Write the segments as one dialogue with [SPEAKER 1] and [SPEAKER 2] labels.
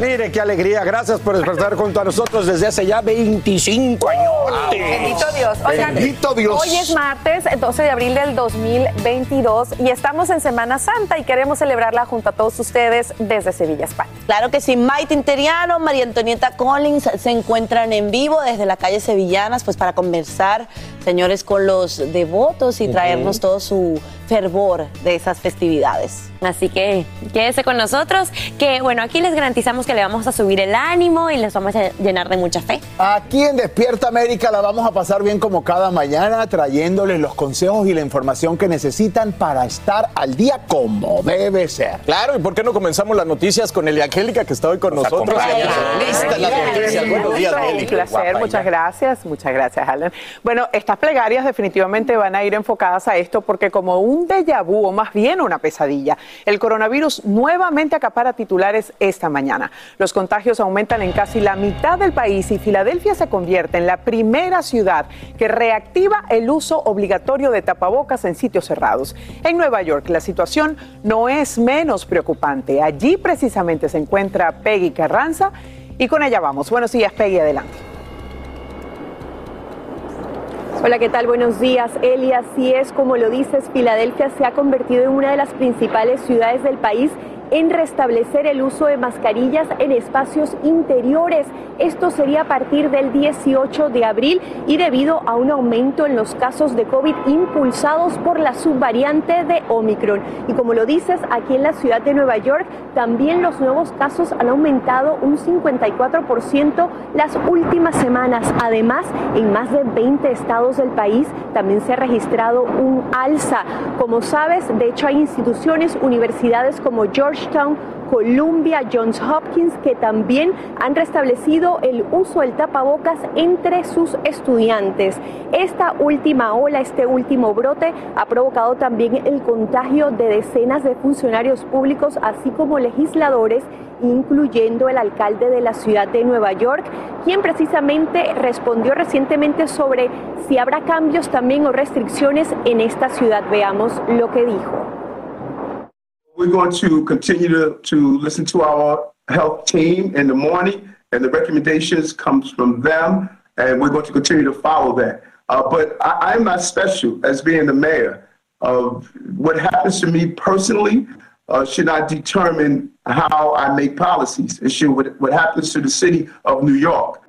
[SPEAKER 1] Mire, qué alegría. Gracias por despertar junto a nosotros desde hace ya 25 años.
[SPEAKER 2] Bendito Dios. Oigan,
[SPEAKER 1] Bendito Dios.
[SPEAKER 2] Hoy es martes, 12 de abril del 2022 y estamos en Semana Santa y queremos celebrarla junto a todos ustedes desde Sevilla, España.
[SPEAKER 3] Claro que sí, Maite Interiano, María Antonieta Collins se encuentran en vivo desde la calle Sevillanas, pues para conversar, señores, con los devotos y traernos todo su fervor de esas festividades.
[SPEAKER 4] Así que quédese con nosotros, que bueno, aquí les garantizamos que le vamos a subir el ánimo y les vamos a llenar de mucha fe.
[SPEAKER 1] Aquí en Despierta América la vamos a pasar bien como cada mañana, trayéndoles los consejos y la información que necesitan para estar al día como debe ser.
[SPEAKER 5] Claro, ¿y por qué no comenzamos las noticias con Elia Angélica, que está hoy con nosotros? Lista las noticias. Buenos días,
[SPEAKER 6] Un placer, muchas gracias, muchas gracias, Alan. Bueno, estas plegarias definitivamente van a ir enfocadas a esto porque como un déjà vu, o más bien una pesadilla, el coronavirus nuevamente acapara titulares esta mañana. Los contagios aumentan en casi la mitad del país y Filadelfia se convierte en la primera ciudad que reactiva el uso obligatorio de tapabocas en sitios cerrados. En Nueva York la situación no es menos preocupante. Allí precisamente se encuentra Peggy Carranza y con ella vamos. Buenos días, Peggy, adelante.
[SPEAKER 7] Hola, ¿qué tal? Buenos días, Eli. Así es, como lo dices, Filadelfia se ha convertido en una de las principales ciudades del país en restablecer el uso de mascarillas en espacios interiores. Esto sería a partir del 18 de abril y debido a un aumento en los casos de COVID impulsados por la subvariante de Omicron. Y como lo dices, aquí en la ciudad de Nueva York también los nuevos casos han aumentado un 54% las últimas semanas. Además, en más de 20 estados del país también se ha registrado un alza. Como sabes, de hecho hay instituciones, universidades como Columbia, Johns Hopkins, que también han restablecido el uso del tapabocas entre sus estudiantes. Esta última ola, este último brote, ha provocado también el contagio de decenas de funcionarios públicos, así como legisladores, incluyendo el alcalde de la ciudad de Nueva York, quien precisamente respondió recientemente sobre si habrá cambios también o restricciones en esta ciudad. Veamos lo que dijo.
[SPEAKER 8] We're going to continue to, to listen to our health team in the morning, and the recommendations comes from them, and we're going to continue to follow that. Uh, but I, I'm not special as being the mayor. Of what happens to me personally uh, should not determine how I make policies. It should what, what happens to the city of New York.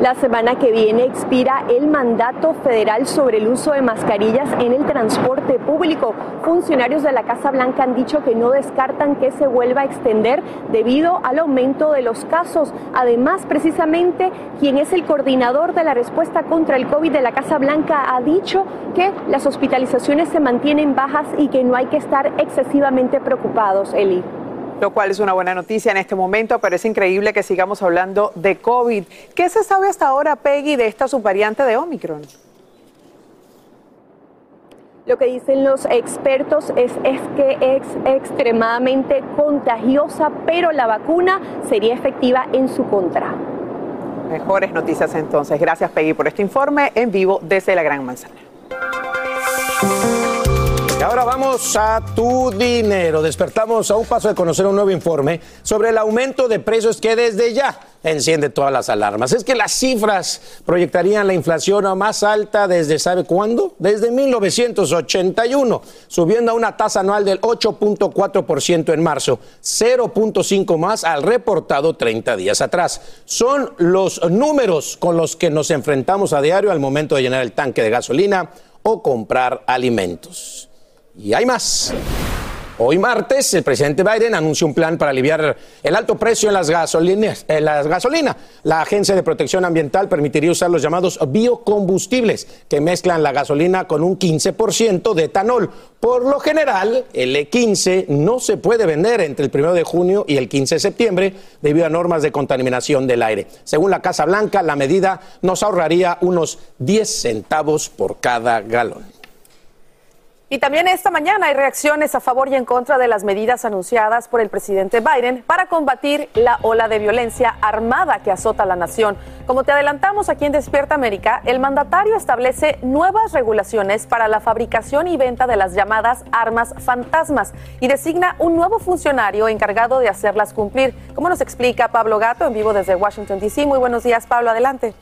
[SPEAKER 7] La semana que viene expira el mandato federal sobre el uso de mascarillas en el transporte público. Funcionarios de la Casa Blanca han dicho que no descartan que se vuelva a extender debido al aumento de los casos. Además, precisamente, quien es el coordinador de la respuesta contra el COVID de la Casa Blanca ha dicho que las hospitalizaciones se mantienen bajas y que no hay que estar excesivamente preocupados, Eli.
[SPEAKER 6] Lo cual es una buena noticia en este momento, pero es increíble que sigamos hablando de COVID. ¿Qué se sabe hasta ahora, Peggy, de esta subvariante de Omicron?
[SPEAKER 7] Lo que dicen los expertos es, es que es extremadamente contagiosa, pero la vacuna sería efectiva en su contra.
[SPEAKER 6] mejores noticias entonces. Gracias Peggy por este informe en vivo desde la Gran Manzana.
[SPEAKER 9] Ahora vamos a tu dinero. Despertamos a un paso de conocer un nuevo informe sobre el aumento de precios que desde ya enciende todas las alarmas. Es que las cifras proyectarían la inflación a más alta desde, ¿sabe cuándo? Desde 1981, subiendo a una tasa anual del 8.4% en marzo, 0.5 más al reportado 30 días atrás. Son los números con los que nos enfrentamos a diario al momento de llenar el tanque de gasolina o comprar alimentos. Y hay más. Hoy martes, el presidente Biden anunció un plan para aliviar el alto precio en las, gasolinas. La Agencia de Protección Ambiental permitiría usar los llamados biocombustibles, que mezclan la gasolina con un 15% de etanol. Por lo general, el E15 no se puede vender entre el 1 de junio y el 15 de septiembre debido a normas de contaminación del aire. Según la Casa Blanca, la medida nos ahorraría unos 10 centavos por cada galón.
[SPEAKER 2] Y también esta mañana hay reacciones a favor y en contra de las medidas anunciadas por el presidente Biden para combatir la ola de violencia armada que azota la nación. Como te adelantamos aquí en Despierta América, el mandatario establece nuevas regulaciones para la fabricación y venta de las llamadas armas fantasmas y designa un nuevo funcionario encargado de hacerlas cumplir. Como nos explica Pablo Gato en vivo desde Washington, D.C. Muy buenos días, Pablo, adelante.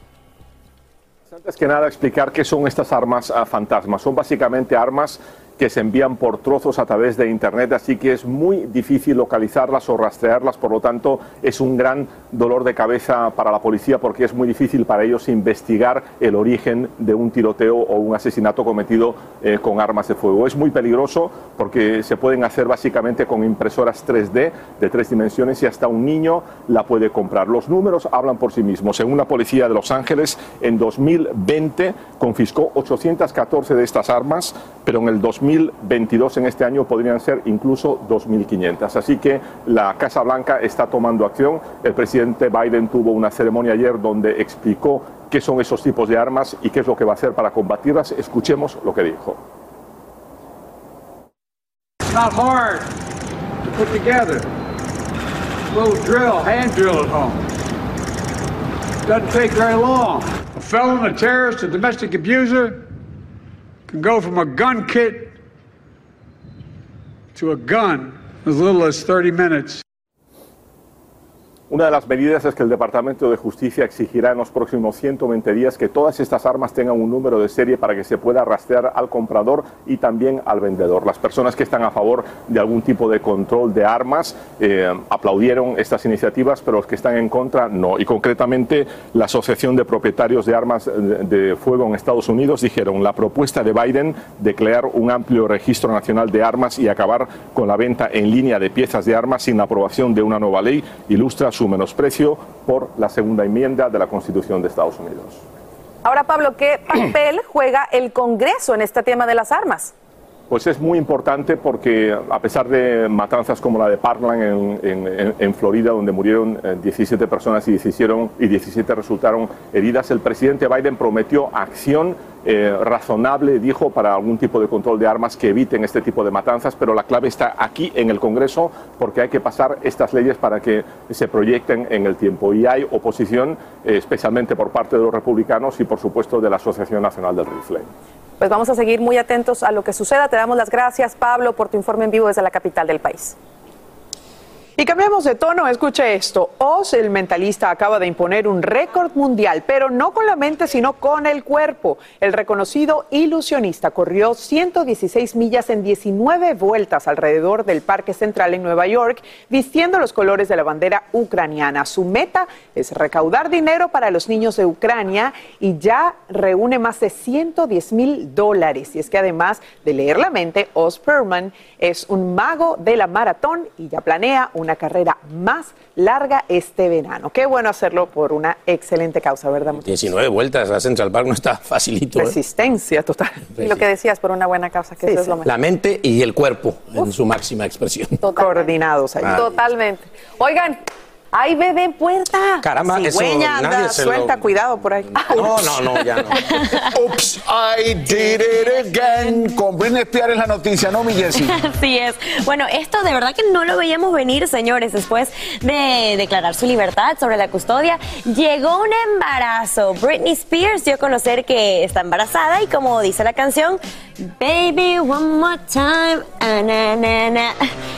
[SPEAKER 10] Antes que nada, explicar qué son estas armas ah, fantasmas. Son básicamente armas que se envían por trozos a través de Internet, así que es muy difícil localizarlas o rastrearlas, por lo tanto es un gran dolor de cabeza para la policía porque es muy difícil para ellos investigar el origen de un tiroteo o un asesinato cometido eh, con armas de fuego. Es muy peligroso porque se pueden hacer básicamente con impresoras 3D de tres dimensiones y hasta un niño la puede comprar. Los números hablan por sí mismos. Según la policía de Los Ángeles, en 2020 confiscó 814 de estas armas, pero en el 2000 2022 en este año podrían ser incluso 2.500. Así que la Casa Blanca está tomando acción. El presidente Biden tuvo una ceremonia ayer donde explicó qué son esos tipos de armas y qué es lo que va a hacer para combatirlas. Escuchemos lo que dijo.
[SPEAKER 11] A domestic abuser can go from a gun kit to a gun as little as 30 minutes.
[SPEAKER 10] Una de las medidas es que el Departamento de Justicia exigirá en los próximos 120 días que todas estas armas tengan un número de serie para que se pueda rastrear al comprador y también al vendedor. Las personas que están a favor de algún tipo de control de armas eh, aplaudieron estas iniciativas, pero los que están en contra no. Y concretamente la Asociación de Propietarios de Armas de Fuego en Estados Unidos dijeron la propuesta de Biden de crear un amplio registro nacional de armas y acabar con la venta en línea de piezas de armas sin la aprobación de una nueva ley ilustra su menosprecio por la segunda enmienda de la Constitución de Estados Unidos.
[SPEAKER 2] Ahora, Pablo, ¿qué papel juega el Congreso en este tema de las armas?
[SPEAKER 10] Pues es muy importante porque a pesar de matanzas como la de Parkland en, Florida, donde murieron 17 eh, personas y 17, y 17 resultaron heridas, el presidente Biden prometió acción eh, razonable, dijo, para algún tipo de control de armas que eviten este tipo de matanzas, pero la clave está aquí en el Congreso porque hay que pasar estas leyes para que se proyecten en el tiempo. Y hay oposición, eh, especialmente por parte de los republicanos y, por supuesto, de la Asociación Nacional del Rifle
[SPEAKER 2] pues vamos a seguir muy atentos a lo que suceda. Te damos las gracias, Pablo, por tu informe en vivo desde la capital del país.
[SPEAKER 6] Y cambiamos de tono, escuche esto. Oz, el mentalista, acaba de imponer un récord mundial, pero no con la mente, sino con el cuerpo. El reconocido ilusionista corrió 116 millas en 19 vueltas alrededor del Parque Central en Nueva York, vistiendo los colores de la bandera ucraniana. Su meta es recaudar dinero para los niños de Ucrania y ya reúne más de 110 mil dólares. Y es que además de leer la mente, Oz Perman es un mago de la maratón y ya planea un una carrera más larga este verano. Qué bueno hacerlo por una excelente causa, ¿verdad?
[SPEAKER 9] 19 vueltas a Central Park no está facilito.
[SPEAKER 6] ¿eh? Resistencia total.
[SPEAKER 2] Y lo que decías, por una buena causa, que es lo mejor.
[SPEAKER 9] La mente y el cuerpo en su máxima expresión.
[SPEAKER 6] Coordinados ahí.
[SPEAKER 2] Totalmente. Oigan, ¡Ay, bebé en puerta!
[SPEAKER 9] Caramba, eso
[SPEAKER 6] Cigüeña
[SPEAKER 9] nadie
[SPEAKER 6] anda
[SPEAKER 9] se lo-
[SPEAKER 6] suelta, cuidado por ahí.
[SPEAKER 9] No, no, no, ya no.
[SPEAKER 1] Oops, I did it again. Con Britney Spears en la noticia, ¿no, mi Jessie?
[SPEAKER 4] Así es. Bueno, esto de verdad que no lo veíamos venir, señores. Después de declarar su libertad sobre la custodia, llegó un embarazo. Britney Spears dio a conocer que está embarazada y como dice la canción, Baby, one more time. ah, na, na, na.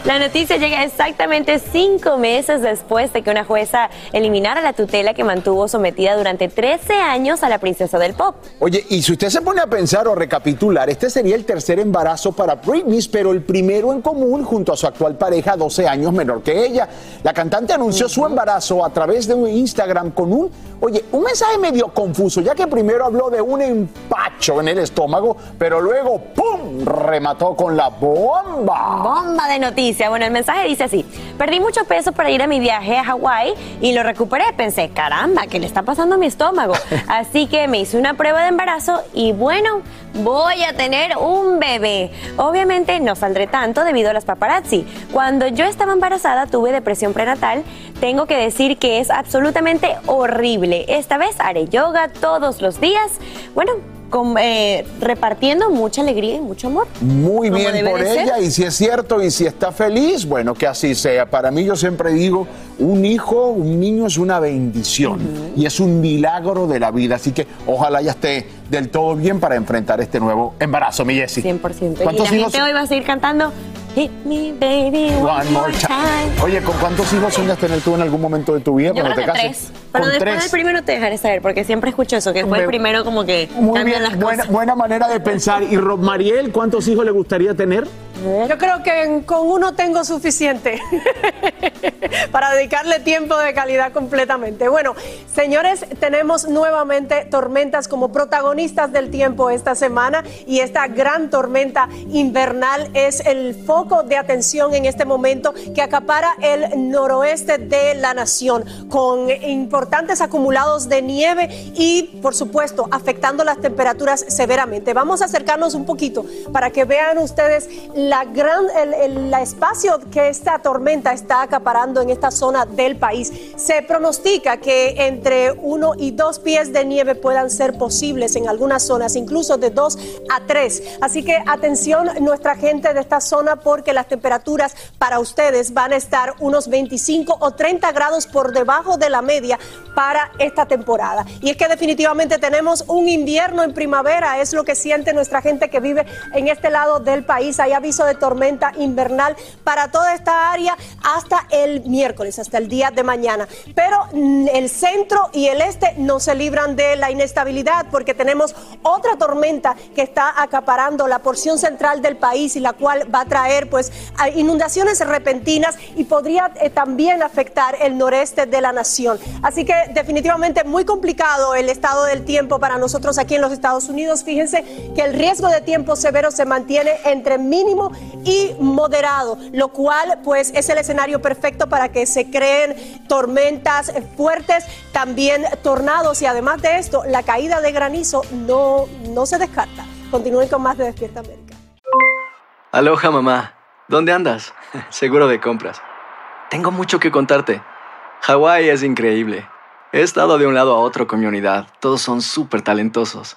[SPEAKER 4] La noticia llega exactamente cinco meses después de que una jueza eliminara la tutela que mantuvo sometida durante 13 años a la princesa del pop.
[SPEAKER 1] Oye, y si usted se pone a pensar o recapitular, este sería el tercer embarazo para Britney, pero el primero en común junto a su actual pareja, 12 años menor que ella. La cantante anunció su embarazo a través de un Instagram con un, oye, un mensaje medio confuso, ya que primero habló de un empacho en el estómago, pero luego, ¡pum!, remató con la bomba.
[SPEAKER 4] Bomba de noticia. Bueno, el mensaje dice así: Perdí mucho peso para ir a mi viaje a Hawái y lo recuperé. Pensé, caramba, ¿qué le está pasando a mi estómago? Así que me hice una prueba de embarazo y bueno, voy a tener un bebé. Obviamente no saldré tanto debido a las paparazzi. Cuando yo estaba embarazada tuve depresión prenatal. Tengo que decir que es absolutamente horrible. Esta vez haré yoga todos los días. Bueno, con- eh, repartiendo mucha alegría y mucho amor.
[SPEAKER 1] Muy bien por
[SPEAKER 4] ser.
[SPEAKER 1] ella y si es cierto y si está feliz, bueno, que así sea. Para mí yo siempre digo, un hijo, un niño es una bendición y es un milagro de la vida, así que ojalá ya esté del todo bien para enfrentar este nuevo embarazo, mi Jessie.
[SPEAKER 4] 100%. Y la
[SPEAKER 1] ¿Cuántos hijos?
[SPEAKER 4] gente hoy va a seguir cantando Hit me baby one,
[SPEAKER 1] One more time. Oye, ¿con cuántos hijos sueñas tener tú en algún momento de tu vida
[SPEAKER 4] Yo
[SPEAKER 1] cuando
[SPEAKER 4] creo
[SPEAKER 1] te
[SPEAKER 4] que
[SPEAKER 1] cases?
[SPEAKER 4] tres. Pero después
[SPEAKER 1] tres.
[SPEAKER 4] del primero te dejaré saber, porque siempre escucho eso, que fue el primero como que
[SPEAKER 1] Muy bien,
[SPEAKER 4] las
[SPEAKER 1] buena,
[SPEAKER 4] cosas.
[SPEAKER 1] buena manera de pensar. ¿Y Rob Mariel, cuántos hijos le gustaría tener?
[SPEAKER 12] Yo creo que con uno tengo suficiente para dedicarle tiempo de calidad completamente. Bueno, señores, tenemos nuevamente tormentas como protagonistas del tiempo esta semana y esta gran tormenta invernal es el foco de atención en este momento que acapara el noroeste de la nación con importantes acumulados de nieve y, por supuesto, afectando las temperaturas severamente. Vamos a acercarnos un poquito para que vean ustedes la el, espacio que esta tormenta está acaparando en esta zona del país. Se pronostica que entre uno y dos pies de nieve puedan ser posibles en algunas zonas, incluso de dos a tres. Así que atención nuestra gente de esta zona porque las temperaturas para ustedes van a estar unos 25 o 30 grados por debajo de la media para esta temporada. Y es que definitivamente tenemos un invierno en primavera, es lo que siente nuestra gente que vive en este lado del país. Hay de tormenta invernal para toda esta área hasta el miércoles, hasta el día de mañana. Pero el centro y el este no se libran de la inestabilidad porque tenemos otra tormenta que está acaparando la porción central del país y la cual va a traer pues inundaciones repentinas y podría eh, también afectar el noreste de la nación. Así que definitivamente muy complicado el estado del tiempo para nosotros aquí en los Estados Unidos. Fíjense que el riesgo de tiempo severo se mantiene entre mínimo y moderado, lo cual pues es el escenario perfecto para que se creen tormentas fuertes, también tornados y además de esto, la caída de granizo no, no se descarta. Continúen con más de Despierta América.
[SPEAKER 13] Aloha mamá, ¿dónde andas? Seguro de compras. Tengo mucho que contarte. Hawái es increíble. He estado de un lado a otro con mi unidad. Todos son súper talentosos.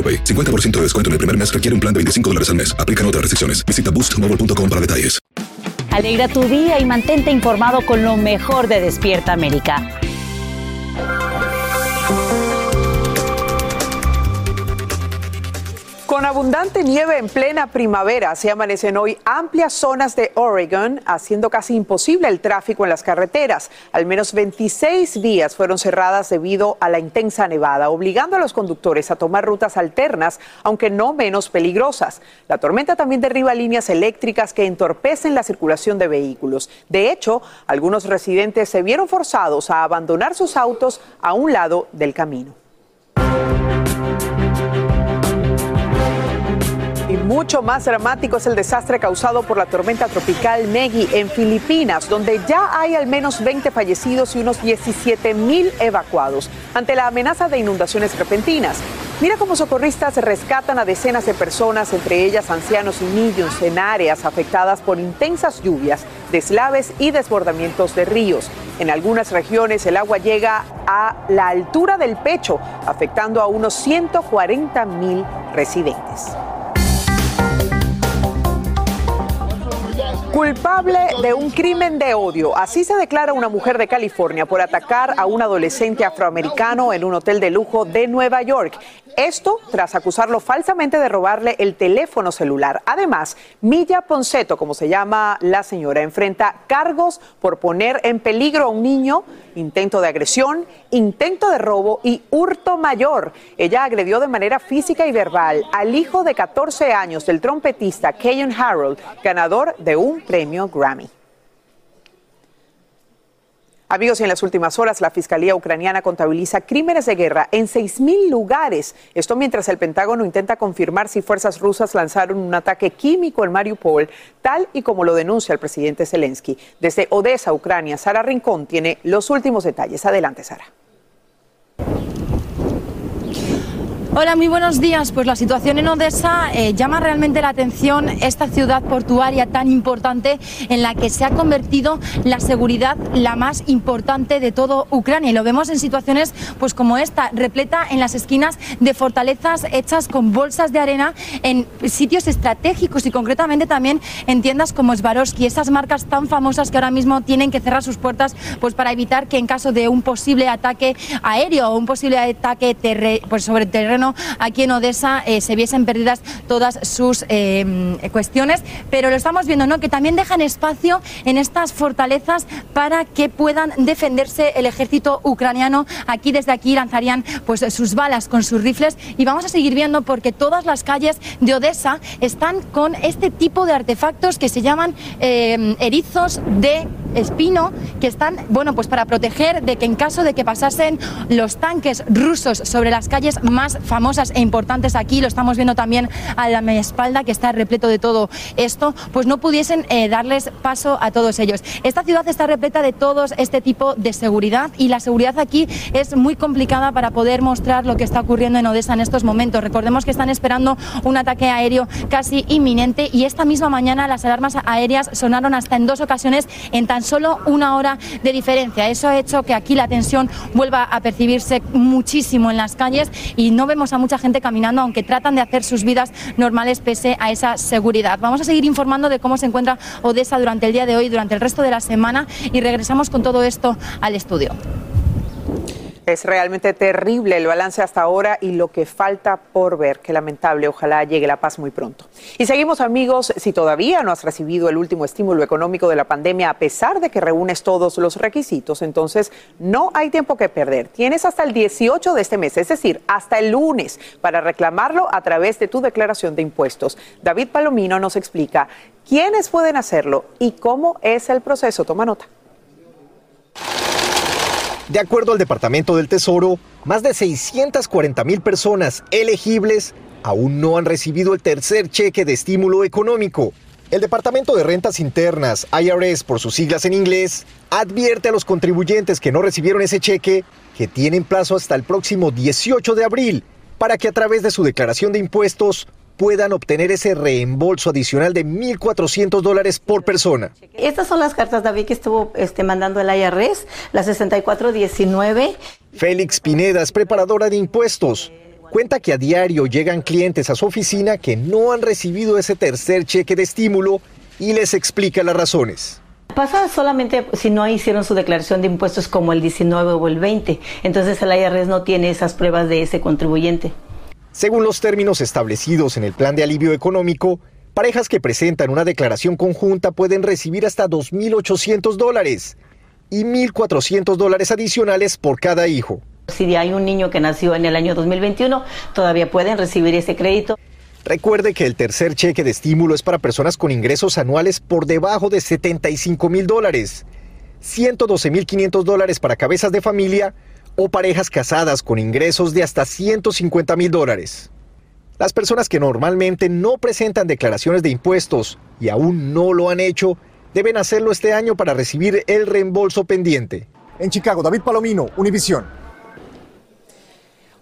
[SPEAKER 14] AroPay. 50% de descuento en el primer mes requiere un plan de 25 dólares al mes. Aplican otras restricciones. Visita boostmobile.com para detalles.
[SPEAKER 15] Alegra tu día y mantente informado con lo mejor de Despierta América.
[SPEAKER 6] Con abundante nieve en plena primavera, se amanecen hoy amplias zonas de Oregon, haciendo casi imposible el tráfico en las carreteras. Al menos 26 vías fueron cerradas debido a la intensa nevada, obligando a los conductores a tomar rutas alternas, aunque no menos peligrosas. La tormenta también derriba líneas eléctricas que entorpecen la circulación de vehículos. De hecho, algunos residentes se vieron forzados a abandonar sus autos a un lado del camino. Mucho más dramático es el desastre causado por la tormenta tropical Meggy en Filipinas, donde ya hay al menos 20 fallecidos y unos 17 mil evacuados ante la amenaza de inundaciones repentinas. Mira cómo socorristas rescatan a decenas de personas, entre ellas ancianos y niños, en áreas afectadas por intensas lluvias, deslaves y desbordamientos de ríos. En algunas regiones el agua llega a la altura del pecho, afectando a unos 140 mil residentes. Culpable de un crimen de odio. Así se declara una mujer de California por atacar a un adolescente afroamericano en un hotel de lujo de Nueva York. Esto tras acusarlo falsamente de robarle el teléfono celular. Además, Milla Ponceto, como se llama la señora, enfrenta cargos por poner en peligro a un niño, intento de agresión, intento de robo y hurto mayor. Ella agredió de manera física y verbal al hijo de 14 años del trompetista Keyon Harold, ganador de un premio Grammy. Amigos, en las últimas horas la Fiscalía ucraniana contabiliza crímenes de guerra en 6.000 lugares. Esto mientras el Pentágono intenta confirmar si fuerzas rusas lanzaron un ataque químico en Mariupol, tal y como lo denuncia el presidente Zelensky. Desde Odessa, Ucrania, Sara Rincón tiene los últimos detalles. Adelante, Sara.
[SPEAKER 16] Hola, muy buenos días. Pues la situación en Odessa eh, llama realmente la atención esta ciudad portuaria tan importante en la que se ha convertido la seguridad la más importante de todo Ucrania. Y lo vemos en situaciones pues como esta, repleta en las esquinas de fortalezas hechas con bolsas de arena en sitios estratégicos y concretamente también en tiendas como Swarovski, esas marcas tan famosas que ahora mismo tienen que cerrar sus puertas pues para evitar que en caso de un posible ataque aéreo o un posible ataque pues sobre terreno aquí en Odessa eh, se viesen perdidas todas sus eh, cuestiones, pero lo estamos viendo, ¿no? Que también dejan espacio en estas fortalezas para que puedan defenderse el ejército ucraniano. Aquí desde aquí lanzarían pues sus balas con sus rifles y vamos a seguir viendo porque todas las calles de Odessa están con este tipo de artefactos que se llaman eh, erizos de espino que están, bueno, pues para proteger de que en caso de que pasasen los tanques rusos sobre las calles más famosas e importantes aquí, lo estamos viendo también a la mi espalda que está repleto de todo esto, pues no pudiesen eh, darles paso a todos ellos. Esta ciudad está repleta de todos este tipo de seguridad y la seguridad aquí es muy complicada para poder mostrar lo que está ocurriendo en Odessa en estos momentos. Recordemos que están esperando un ataque aéreo casi inminente y esta misma mañana las alarmas aéreas sonaron hasta en dos ocasiones en tan solo una hora de diferencia. Eso ha hecho que aquí la tensión vuelva a percibirse muchísimo en las calles y no vemos a mucha gente caminando, aunque tratan de hacer sus vidas normales pese a esa seguridad. Vamos a seguir informando de cómo se encuentra Odessa durante el día de hoy, durante el resto de la semana y regresamos con todo esto al estudio.
[SPEAKER 6] Es realmente terrible el balance hasta ahora y lo que falta por ver. Qué lamentable. Ojalá llegue la paz muy pronto. Y seguimos amigos, si todavía no has recibido el último estímulo económico de la pandemia, a pesar de que reúnes todos los requisitos, entonces no hay tiempo que perder. Tienes hasta el 18 de este mes, es decir, hasta el lunes, para reclamarlo a través de tu declaración de impuestos. David Palomino nos explica quiénes pueden hacerlo y cómo es el proceso. Toma nota.
[SPEAKER 17] De acuerdo al Departamento del Tesoro, más de 640 mil personas elegibles aún no han recibido el tercer cheque de estímulo económico. El Departamento de Rentas Internas, IRS por sus siglas en inglés, advierte a los contribuyentes que no recibieron ese cheque que tienen plazo hasta el próximo 18 de abril para que a través de su declaración de impuestos puedan obtener ese reembolso adicional de 1.400 dólares por persona.
[SPEAKER 18] Estas son las cartas, David, que estuvo este, mandando el IRS, la 6419.
[SPEAKER 17] Félix Pineda es preparadora de impuestos. Cuenta que a diario llegan clientes a su oficina que no han recibido ese tercer cheque de estímulo y les explica las razones.
[SPEAKER 18] Pasa solamente si no hicieron su declaración de impuestos como el 19 o el 20. Entonces el IRS no tiene esas pruebas de ese contribuyente.
[SPEAKER 17] Según los términos establecidos en el plan de alivio económico, parejas que presentan una declaración conjunta pueden recibir hasta 2.800 dólares y 1.400 dólares adicionales por cada hijo.
[SPEAKER 18] Si hay un niño que nació en el año 2021, todavía pueden recibir ese crédito.
[SPEAKER 17] Recuerde que el tercer cheque de estímulo es para personas con ingresos anuales por debajo de 75 mil dólares, 112 mil 500 dólares para cabezas de familia o parejas casadas con ingresos de hasta 150 mil dólares. Las personas que normalmente no presentan declaraciones de impuestos y aún no lo han hecho, deben hacerlo este año para recibir el reembolso pendiente.
[SPEAKER 1] En Chicago, David Palomino, Univisión.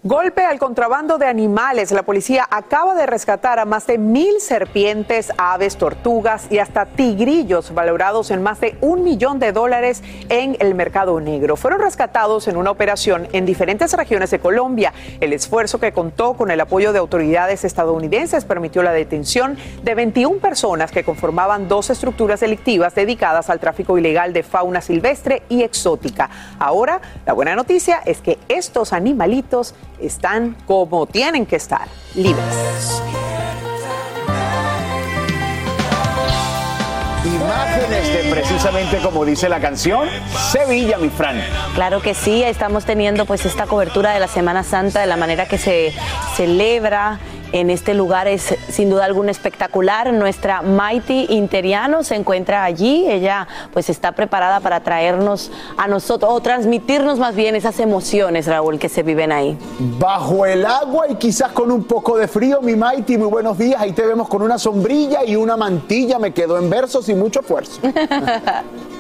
[SPEAKER 6] Golpe al contrabando de animales. La policía acaba de rescatar a más de mil serpientes, aves, tortugas y hasta tigrillos valorados en más de un millón de dólares en el mercado negro. Fueron rescatados en una operación en diferentes regiones de Colombia. El esfuerzo que contó con el apoyo de autoridades estadounidenses permitió la detención de 21 personas que conformaban dos estructuras delictivas dedicadas al tráfico ilegal de fauna silvestre y exótica. Ahora, la buena noticia es que estos animalitos están como tienen que estar, libres.
[SPEAKER 1] Imágenes de precisamente como dice la canción, Sevilla, mi Fran.
[SPEAKER 3] Claro que sí, estamos teniendo pues esta cobertura de la Semana Santa de la manera que se celebra en este lugar es sin duda alguna espectacular. Nuestra Mighty Interiano se encuentra allí. Ella pues está preparada para traernos a nosotros o transmitirnos más bien esas emociones, Raúl, que se viven ahí.
[SPEAKER 1] Bajo el agua y quizás con un poco de frío, mi Mighty, muy buenos días. Ahí te vemos con una sombrilla y una mantilla. Me quedo en versos y mucho esfuerzo.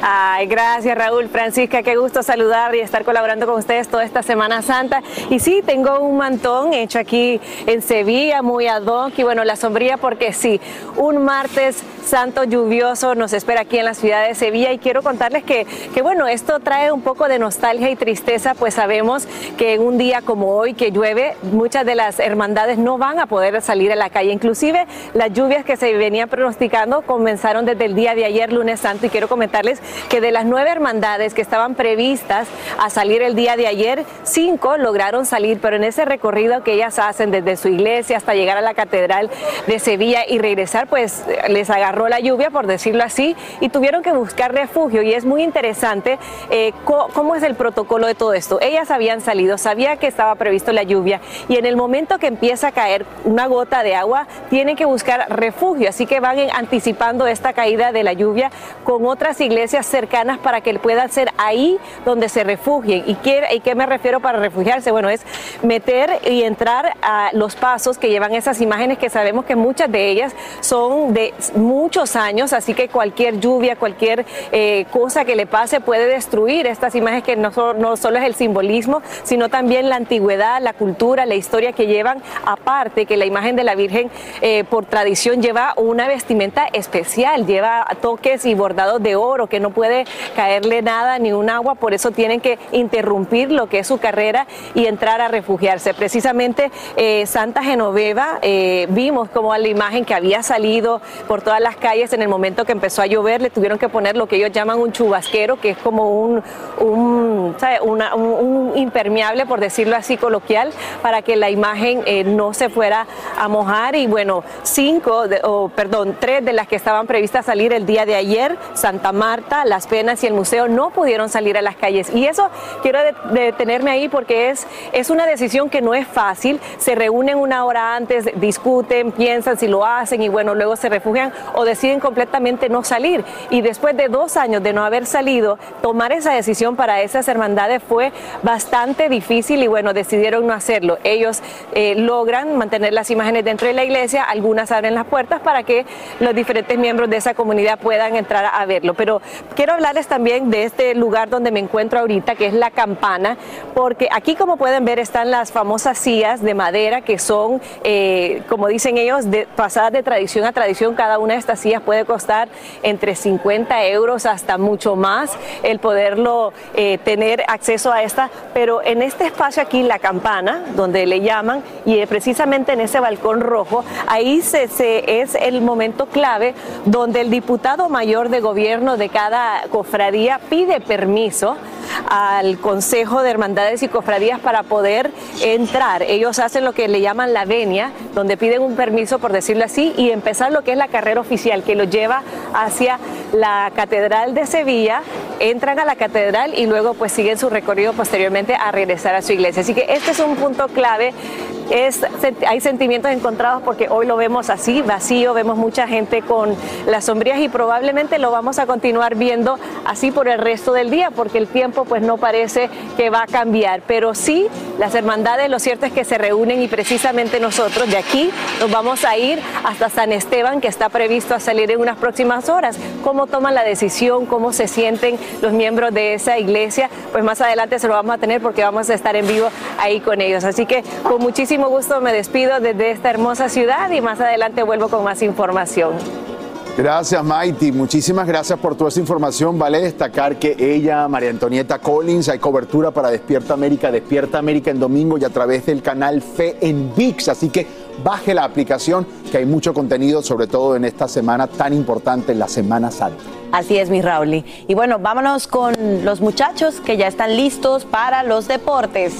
[SPEAKER 19] Ay, gracias Raúl, Francisca, qué gusto saludar y estar colaborando con ustedes toda esta Semana Santa. Y sí, tengo un mantón hecho aquí en Sevilla, muy ad hoc, y bueno, la sombría porque sí, un martes santo lluvioso nos espera aquí en la ciudad de Sevilla. Y quiero contarles que, que bueno, esto trae un poco de nostalgia y tristeza, pues sabemos que en un día como hoy que llueve, muchas de las hermandades no van a poder salir a la calle, inclusive las lluvias que se venían pronosticando comenzaron desde el día de ayer, lunes santo, y quiero comentarles que de las nueve hermandades que estaban previstas a salir el día de ayer, cinco lograron salir, pero en ese recorrido que ellas hacen desde su iglesia hasta llegar a la Catedral de Sevilla y regresar, pues les agarró la lluvia, por decirlo así, y tuvieron que buscar refugio. Y es muy interesante eh, cómo es el protocolo de todo esto. Ellas habían salido, sabía que estaba previsto la lluvia, y en el momento que empieza a caer una gota de agua, tienen que buscar refugio. Así que van anticipando esta caída de la lluvia con otras iglesias cercanas para que puedan ser ahí donde se refugien. ¿Y qué, ¿Y qué me refiero para refugiarse? Bueno, es meter y entrar a los pasos que llevan esas imágenes que sabemos que muchas de ellas son de muchos años, así que cualquier lluvia, cualquier eh, cosa que le pase puede destruir estas imágenes que no, no solo es el simbolismo, sino también la antigüedad, la cultura, la historia que llevan, aparte que la imagen de la Virgen eh, por tradición lleva una vestimenta especial, lleva toques y bordados de oro que no puede caerle nada ni un agua, por eso tienen que interrumpir lo que es su carrera y entrar a refugiarse. Precisamente eh, Santa Genoveva, eh, vimos como la imagen que había salido por todas las calles en el momento que empezó a llover, le tuvieron que poner lo que ellos llaman un chubasquero, que es como un, un, impermeable, por decirlo así coloquial, para que la imagen eh, no se fuera a mojar. Y bueno, cinco, o perdón, tres de las que estaban previstas salir el día de ayer, Santa Marta, Las Penas y el museo no pudieron salir a las calles. Y eso quiero de- detenerme ahí porque es, es una decisión que no es fácil. Se reúnen una hora antes, discuten, piensan si lo hacen y bueno, luego se refugian o deciden completamente no salir. Y después de dos años de no haber salido, tomar esa decisión para esas hermandades fue bastante difícil y bueno, decidieron no hacerlo. Ellos eh, logran mantener las imágenes dentro de la iglesia, algunas abren las puertas para que los diferentes miembros de esa comunidad puedan entrar a verlo. Pero quiero hablarles también de este lugar donde me encuentro ahorita, que es la campana, porque aquí como pueden ver están las famosas sillas de madera que son, eh, como dicen ellos, pasadas de tradición a tradición. Cada una de estas sillas puede costar entre 50 euros hasta mucho más el poderlo eh, tener acceso a esta. Pero en este espacio aquí, la campana, donde le llaman, y eh, precisamente en ese balcón rojo, ahí se- es el momento clave donde el diputado mayor de gobierno de cada cofradía pide permiso al Consejo de Hermandades y Cofradías para poder entrar. Ellos hacen lo que le llaman la venia, donde piden un permiso, por decirlo así, y empezar lo que es la carrera oficial, que los lleva hacia la Catedral de Sevilla, entran a la Catedral y luego pues siguen su recorrido posteriormente a regresar a su iglesia. Así que este es un punto clave. Hay sentimientos encontrados porque hoy lo vemos así, vacío, vemos mucha gente con las sombrías y probablemente lo vamos a continuar viendo así por el resto del día porque el tiempo pues no parece que va a cambiar, pero sí las hermandades lo cierto es que se reúnen y precisamente nosotros de aquí nos vamos a ir hasta San Esteban que está previsto a salir en unas próximas horas. ¿Cómo toman la decisión? ¿Cómo se sienten los miembros de esa iglesia? Pues más adelante se lo vamos a tener porque vamos a estar en vivo ahí con ellos. Así que con muchísimo gusto me despido desde esta hermosa ciudad y más adelante vuelvo con más información.
[SPEAKER 1] Gracias, Maiti. Muchísimas gracias por toda esa información. Vale destacar que ella, María Antonieta Collins, hay cobertura para Despierta América, Despierta América en domingo y a través del canal Fe en VIX. Así que baje la aplicación, que hay mucho contenido, sobre todo en esta semana tan importante, la Semana Santa.
[SPEAKER 3] Así es, mi Rauli. Y bueno, vámonos con los muchachos que ya están listos para los deportes.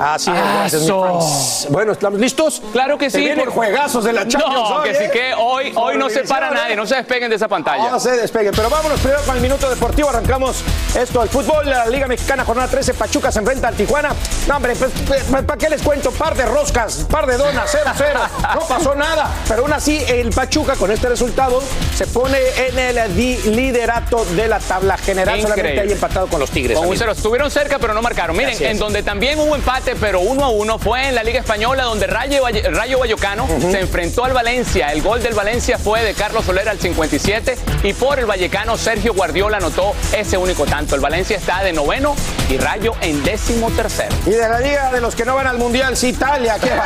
[SPEAKER 9] Así es, gracias. Bueno, ¿estamos listos?
[SPEAKER 20] Claro que sí. por-
[SPEAKER 9] juegazos de la Champions
[SPEAKER 20] No,
[SPEAKER 9] hoy,
[SPEAKER 20] que sí
[SPEAKER 9] ¿eh?
[SPEAKER 20] que hoy, hoy no se para nadie,
[SPEAKER 9] ¿eh?
[SPEAKER 20] no se despeguen de esa pantalla.
[SPEAKER 9] No se despeguen, pero vámonos primero con el minuto deportivo. Arrancamos esto al fútbol. La Liga Mexicana, jornada 13, Pachuca se enfrenta al Tijuana. No, hombre, pues, ¿para qué les cuento? Par de roscas, par de donas, 0-0. No pasó nada. Pero aún así, el Pachuca con este resultado se pone en el liderato de la tabla general. Solamente ahí empatado con los Tigres.
[SPEAKER 20] Con un. Estuvieron cerca, pero no marcaron. Miren, en donde también hubo empate, pero uno a uno, fue en la Liga Española, donde Rayo, Rayo Vallecano se enfrentó al Valencia. El gol del Valencia fue de Carlos Soler al 57 y por el Vallecano, Sergio Guardiola anotó ese único tanto. El Valencia está de noveno y Rayo en décimo tercero.
[SPEAKER 9] Y de la liga de los que no van al mundial, sí, Italia, qué.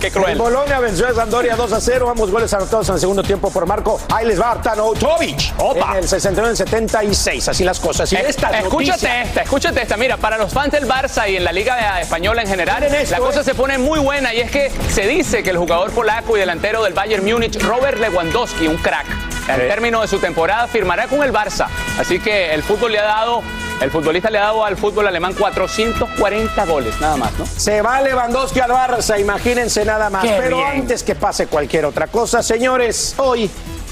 [SPEAKER 20] Qué cruel.
[SPEAKER 9] El Bolonia venció a Sampdoria 2 a 0, ambos goles anotados en el segundo tiempo por Marco. Ahí les va Artanotovic.
[SPEAKER 20] Opa.
[SPEAKER 9] En el 69 en 76, así las cosas. Y
[SPEAKER 20] Es-
[SPEAKER 9] esta
[SPEAKER 20] escúchate
[SPEAKER 9] noticia-
[SPEAKER 20] esta, escúchate esta. Mira, para los fans del Barça y en la Liga Española en general,
[SPEAKER 9] esto,
[SPEAKER 20] la cosa
[SPEAKER 9] eh.
[SPEAKER 20] se pone muy buena y es que se dice que el jugador polaco y delantero del Bayern Múnich, Robert Lewandowski, un crack, al
[SPEAKER 9] Sí.
[SPEAKER 20] término de su temporada firmará con el Barça. Así que el fútbol le ha dado, el futbolista le ha dado al fútbol alemán 440 goles, nada más, ¿no?
[SPEAKER 9] Se va Lewandowski al Barça, imagínense nada más.
[SPEAKER 20] Qué
[SPEAKER 9] Pero
[SPEAKER 20] bien.
[SPEAKER 9] antes que pase cualquier otra cosa, señores, hoy,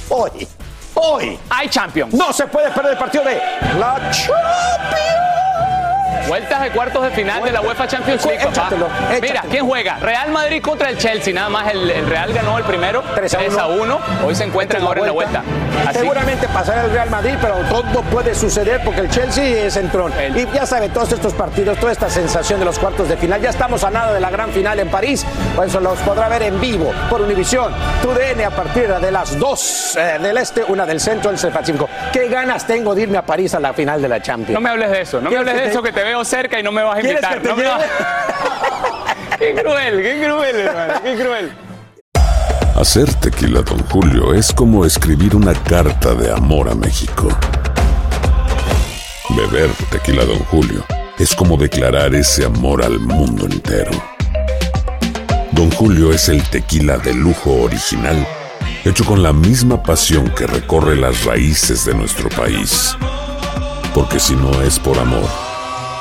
[SPEAKER 9] hoy, hoy,
[SPEAKER 20] Hay Champions.
[SPEAKER 9] no se puede perder el partido de la Champions.
[SPEAKER 20] Vueltas de cuartos de final de la UEFA Champions League, papá.
[SPEAKER 9] Échatelo,
[SPEAKER 20] Mira. ¿quién juega? Real Madrid contra el Chelsea, nada más. El, el Real ganó el primero,
[SPEAKER 9] 3 a
[SPEAKER 20] 3 a 1. Hoy se encuentran ahora en la vuelta. Así
[SPEAKER 9] Seguramente pasará el Real Madrid, pero todo puede suceder porque el Chelsea es entrón.
[SPEAKER 20] El-
[SPEAKER 9] Y ya sabe, todos estos partidos, toda esta sensación de los cuartos de final. Ya estamos a nada de la gran final en París. Por eso los podrá ver en vivo por Univisión, TUDN a partir de las 2 eh, del este, una del centro, el Pacífico. ¿Qué ganas tengo de irme a París a la final de la Champions?
[SPEAKER 20] No me hables de eso, no me
[SPEAKER 9] ¿Quieres
[SPEAKER 20] hables de eso que te veo cerca y no me vas a
[SPEAKER 9] ¿Quieres
[SPEAKER 20] invitar.
[SPEAKER 9] que te
[SPEAKER 20] No me
[SPEAKER 9] lleve?
[SPEAKER 20] vas- qué cruel, qué cruel, hermano, qué cruel.
[SPEAKER 21] Hacer tequila, Don Julio, es como escribir una carta de amor a México. Beber tequila, Don Julio, es como declarar ese amor al mundo entero. Don Julio es el tequila de lujo original, hecho con la misma pasión que recorre las raíces de nuestro país. Porque si no es por amor,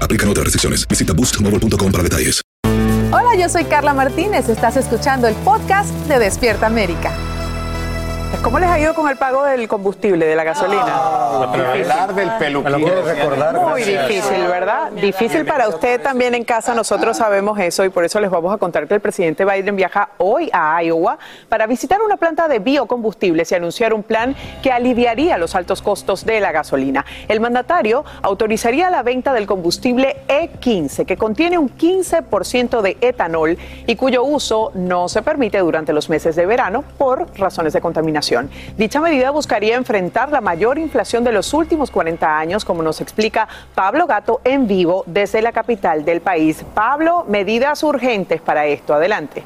[SPEAKER 14] Aplican otras restricciones. Visita boostmobile.com para detalles.
[SPEAKER 2] Hola, yo soy Carla Martínez. Estás escuchando el podcast de Despierta América.
[SPEAKER 6] ¿Cómo les ha ido con el pago del combustible, de la gasolina?
[SPEAKER 1] hablar del peluquín.
[SPEAKER 6] Muy difícil, ¿verdad? Difícil para usted también en casa. Nosotros sabemos eso y por eso les vamos a contar que el presidente Biden viaja hoy a Iowa para visitar una planta de biocombustibles y anunciar un plan que aliviaría los altos costos de la gasolina. El mandatario autorizaría la venta del combustible E15, que contiene un 15% de etanol y cuyo uso no se permite durante los meses de verano por razones de contaminación. Dicha medida buscaría enfrentar la mayor inflación de los últimos 40 años, como nos explica Pablo Gato en vivo desde la capital del país. Pablo, medidas urgentes para esto. Adelante.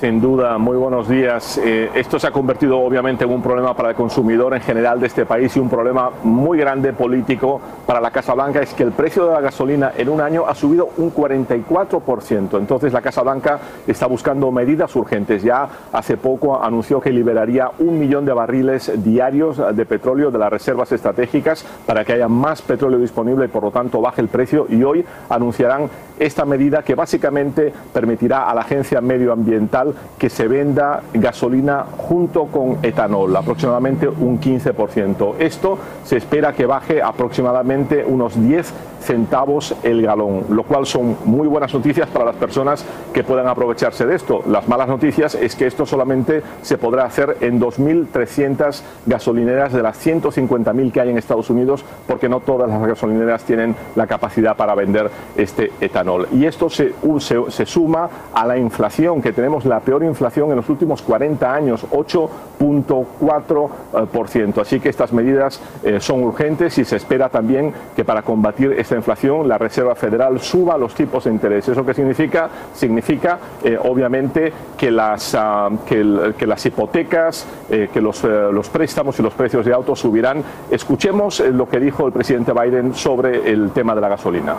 [SPEAKER 10] Sin duda, muy buenos días. Eh, esto se ha convertido obviamente en un problema para el consumidor en general de este país y un problema muy grande político para la Casa Blanca es que el precio de la gasolina en un año ha subido un 44%. Entonces la Casa Blanca está buscando medidas urgentes. Ya hace poco anunció que liberaría un millón de barriles diarios de petróleo de las reservas estratégicas para que haya más petróleo disponible y por lo tanto baje el precio. Y hoy anunciarán esta medida que básicamente permitirá a la Agencia Medioambiental que se venda gasolina junto con etanol, aproximadamente un 15%. Esto se espera que baje aproximadamente unos 10 centavos el galón, lo cual son muy buenas noticias para las personas que puedan aprovecharse de esto. Las malas noticias es que esto solamente se podrá hacer en 2.300 gasolineras de las 150.000 que hay en Estados Unidos, porque no todas las gasolineras tienen la capacidad para vender este etanol. Y esto se, se, suma a la inflación, que tenemos la peor inflación en los últimos 40 años, 8.4%. Así que estas medidas eh, son urgentes y se espera también que para combatir inflación la Reserva Federal suba los tipos de interés. ¿Eso qué significa? Significa, eh, obviamente, que las, ah, que, que las hipotecas, eh, que los, eh, los préstamos y los precios de autos subirán. Escuchemos eh, lo que dijo el presidente Biden sobre el tema de la gasolina.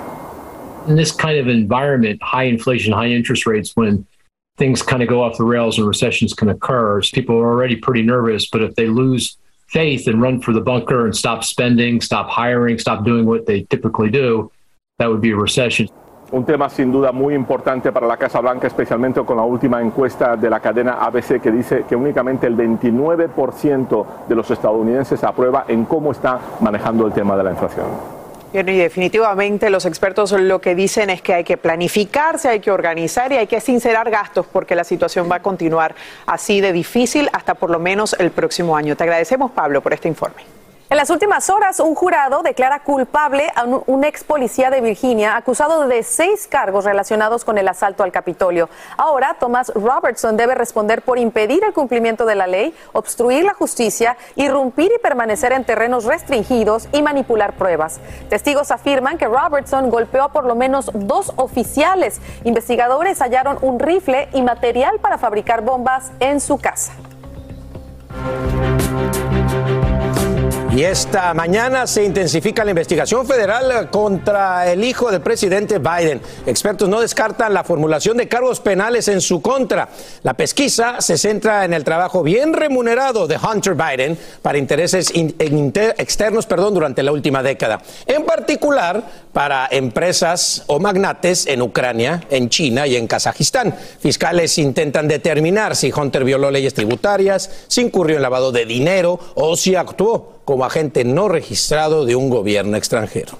[SPEAKER 22] in this kind of environment, high inflation, high interest rates, when things kind of go off the rails and recessions can occur, people are already pretty nervous. But if they lose faith and run for the bunker and stop spending, stop hiring, stop doing what they typically do, that would be a recession.
[SPEAKER 10] Un tema sin duda muy importante para la Casa Blanca, especialmente con la última encuesta de la cadena ABC que dice que únicamente el 29% de los estadounidenses aprueba en cómo está manejando el tema de la inflación.
[SPEAKER 6] Bien, y definitivamente los expertos lo que dicen es que hay que planificarse, hay que organizar y hay que sincerar gastos porque la situación va a continuar así de difícil hasta por lo menos el próximo año. Te agradecemos, Pablo, por este informe.
[SPEAKER 2] En las últimas horas, un jurado declara culpable a un, ex policía de Virginia acusado de seis cargos relacionados con el asalto al Capitolio. Ahora, Thomas Robertson debe responder por impedir el cumplimiento de la ley, obstruir la justicia, irrumpir y permanecer en terrenos restringidos y manipular pruebas. Testigos afirman que Robertson golpeó a por lo menos dos oficiales. Investigadores hallaron un rifle y material para fabricar bombas en su casa.
[SPEAKER 9] Y esta mañana se intensifica la investigación federal contra el hijo del presidente Biden. Expertos no descartan la formulación de cargos penales en su contra. La pesquisa se centra en el trabajo bien remunerado de Hunter Biden para intereses externos perdón, durante la última década. En particular para empresas o magnates en Ucrania, en China y en Kazajistán. Fiscales intentan determinar si Hunter violó leyes tributarias, si incurrió en lavado de dinero o si actuó como agente no registrado de un gobierno extranjero.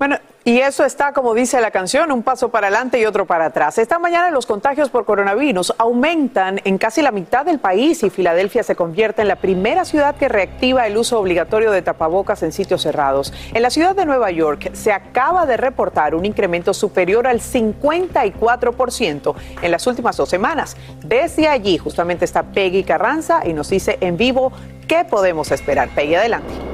[SPEAKER 6] Bueno, Y eso está, como dice la canción, un paso para adelante y otro para atrás. Esta mañana los contagios por coronavirus aumentan en casi la mitad del país y Filadelfia se convierte en la primera ciudad que reactiva el uso obligatorio de tapabocas en sitios cerrados. En la ciudad de Nueva York se acaba de reportar un incremento superior al 54% en las últimas dos semanas. Desde allí justamente está Peggy Carranza y nos dice en vivo qué podemos esperar. Peggy, adelante.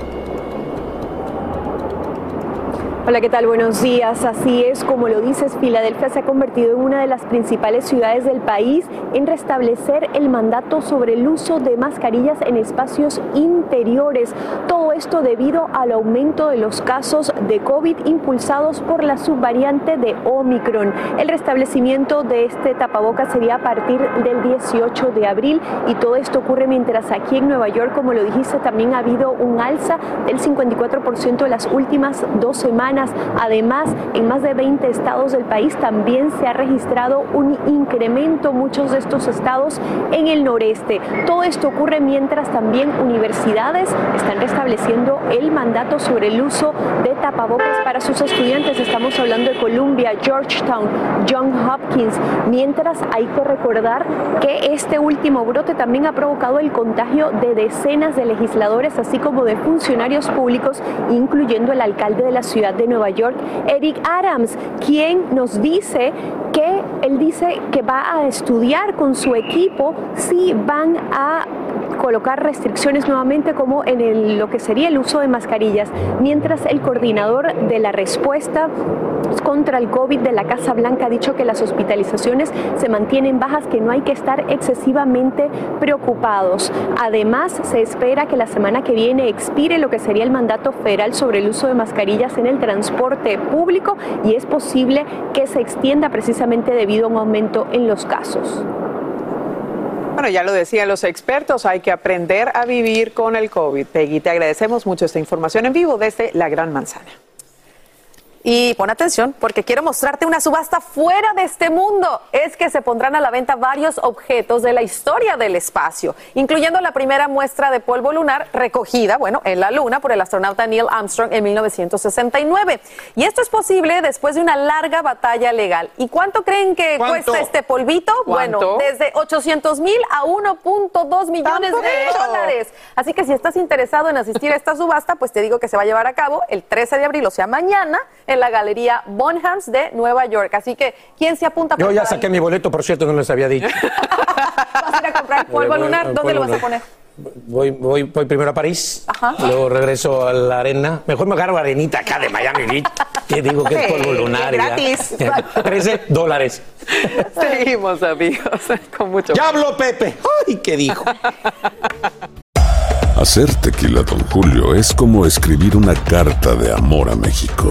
[SPEAKER 7] Hola, ¿qué tal? Buenos días. Así es, como lo dices, Filadelfia se ha convertido en una de las principales ciudades del país en restablecer el mandato sobre el uso de mascarillas en espacios interiores. Todo esto debido al aumento de los casos de COVID impulsados por la subvariante de Omicron. El restablecimiento de este tapaboca sería a partir del 18 de abril y todo esto ocurre mientras aquí en Nueva York, como lo dijiste, también ha habido un alza del 54% en las últimas dos semanas Además, en más de 20 estados del país también se ha registrado un incremento, muchos de estos estados en el noreste. Todo esto ocurre mientras también universidades están restableciendo el mandato sobre el uso de tapabocas para sus estudiantes. Estamos hablando de Columbia, Georgetown, John Hopkins. Mientras hay que recordar que este último brote también ha provocado el contagio de decenas de legisladores, así como de funcionarios públicos, incluyendo el alcalde de la ciudad de Nueva York, Eric Adams, quien nos dice que él dice que va a estudiar con su equipo si van a colocar restricciones nuevamente como en lo que sería el uso de mascarillas, mientras el coordinador de la respuesta contra el COVID de la Casa Blanca ha dicho que las hospitalizaciones se mantienen bajas, que no hay que estar excesivamente preocupados. Además, se espera que la semana que viene expire lo que sería el mandato federal sobre el uso de mascarillas en el transporte público y es posible que se extienda precisamente debido a un aumento en los casos.
[SPEAKER 6] Bueno, ya lo decían los expertos, hay que aprender a vivir con el COVID. Peggy, te agradecemos mucho esta información en vivo desde la Gran Manzana.
[SPEAKER 2] Y pon atención porque quiero mostrarte una subasta fuera de este mundo. Es que se pondrán a la venta varios objetos de la historia del espacio, incluyendo la primera muestra de polvo lunar recogida, bueno, en la Luna por el astronauta Neil Armstrong en 1969. Y esto es posible después de una larga batalla legal. ¿Y cuánto creen que cuesta este polvito? Bueno, desde 800 mil a 1.2 millones de dólares. Así que si estás interesado en asistir a esta subasta, pues te digo que se va a llevar a cabo el 13 de abril, o sea, mañana, en la Galería Bonhams de Nueva York. Así que, ¿quién se apunta?
[SPEAKER 9] Yo ya saqué mi boleto, por cierto, no les había dicho.
[SPEAKER 2] ¿Vas a ir a comprar polvo lunar? ¿Dónde lo vas a poner?
[SPEAKER 9] Voy, voy, voy primero a París, luego regreso a la arena. Mejor me agarro arenita acá de Miami Beach, que digo que es polvo lunar. y ya.
[SPEAKER 2] gratis.
[SPEAKER 9] 13 dólares.
[SPEAKER 6] Seguimos, amigos, con mucho
[SPEAKER 9] ¡Ya habló Pepe! ¡Ay, qué dijo!
[SPEAKER 21] Hacer tequila, Don Julio, es como escribir una carta de amor a México.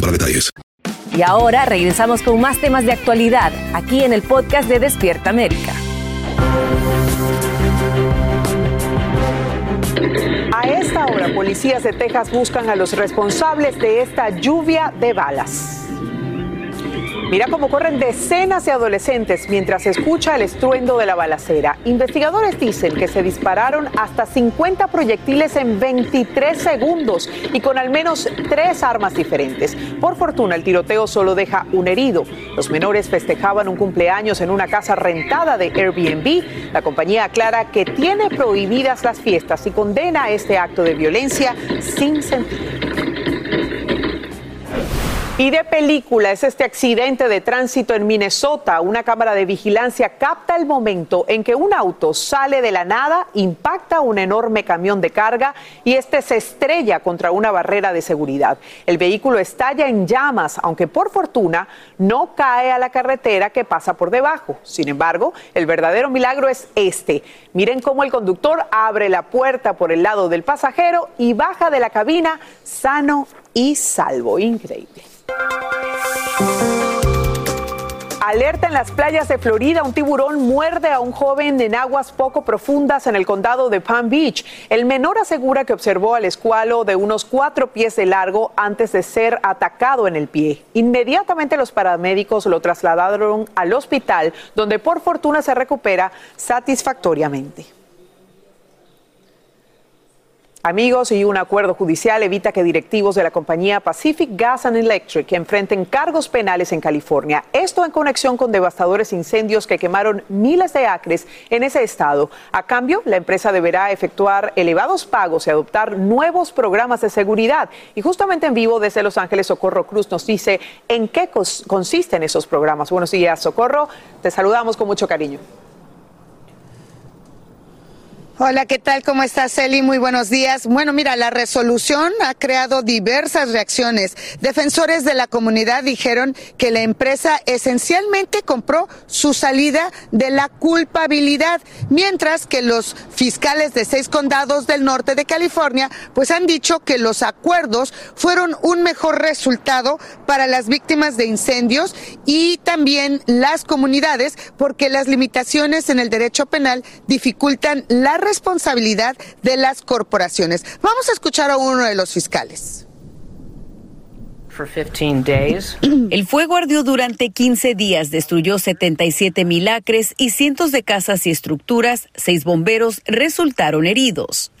[SPEAKER 14] para detalles.
[SPEAKER 19] Y ahora regresamos con más temas de actualidad aquí en el podcast de Despierta América.
[SPEAKER 6] A esta hora, policías de Texas buscan a los responsables de esta lluvia de balas. Mira cómo corren decenas de adolescentes mientras se escucha el estruendo de la balacera. Investigadores dicen que se dispararon hasta 50 proyectiles en 23 segundos y con al menos tres armas diferentes. Por fortuna, el tiroteo solo deja un herido. Los menores festejaban un cumpleaños en una casa rentada de Airbnb. La compañía aclara que tiene prohibidas las fiestas y condena este acto de violencia sin sentido. Y de película es este accidente de tránsito en Minnesota. Una cámara de vigilancia capta el momento en que un auto sale de la nada, impacta un enorme camión de carga y este se estrella contra una barrera de seguridad. El vehículo estalla en llamas, aunque por fortuna no cae a la carretera que pasa por debajo. Sin embargo, el verdadero milagro es este. Miren cómo el conductor abre la puerta por el lado del pasajero y baja de la cabina sano y salvo. Increíble. Alerta en las playas de Florida, un tiburón muerde a un joven en aguas poco profundas en el condado de Palm Beach. El menor asegura que observó al escualo de unos cuatro pies de largo antes de ser atacado en el pie. Inmediatamente los paramédicos lo trasladaron al hospital, donde por fortuna se recupera satisfactoriamente. Amigos, y un acuerdo judicial evita que directivos de la compañía Pacific Gas and Electric enfrenten cargos penales en California. Esto en conexión con devastadores incendios que quemaron miles de acres en ese estado. A cambio, la empresa deberá efectuar elevados pagos y adoptar nuevos programas de seguridad. Y justamente en vivo desde Los Ángeles, Socorro Cruz nos dice en qué consisten esos programas. Buenos días, Socorro. Te saludamos con mucho cariño.
[SPEAKER 23] Hola, ¿qué tal? ¿Cómo estás, Eli? Muy buenos días. Bueno, mira, la resolución ha creado diversas reacciones. Defensores de la comunidad dijeron que la empresa esencialmente compró su salida de la culpabilidad, mientras que los fiscales de seis condados del norte de California pues han dicho que los acuerdos fueron un mejor resultado para las víctimas de incendios y también las comunidades porque las limitaciones en el derecho penal dificultan la responsabilidad de las corporaciones. Vamos a escuchar a uno de los fiscales.
[SPEAKER 24] El fuego ardió durante 15 días, destruyó 77 mil acres y cientos de casas y estructuras. Seis bomberos resultaron heridos.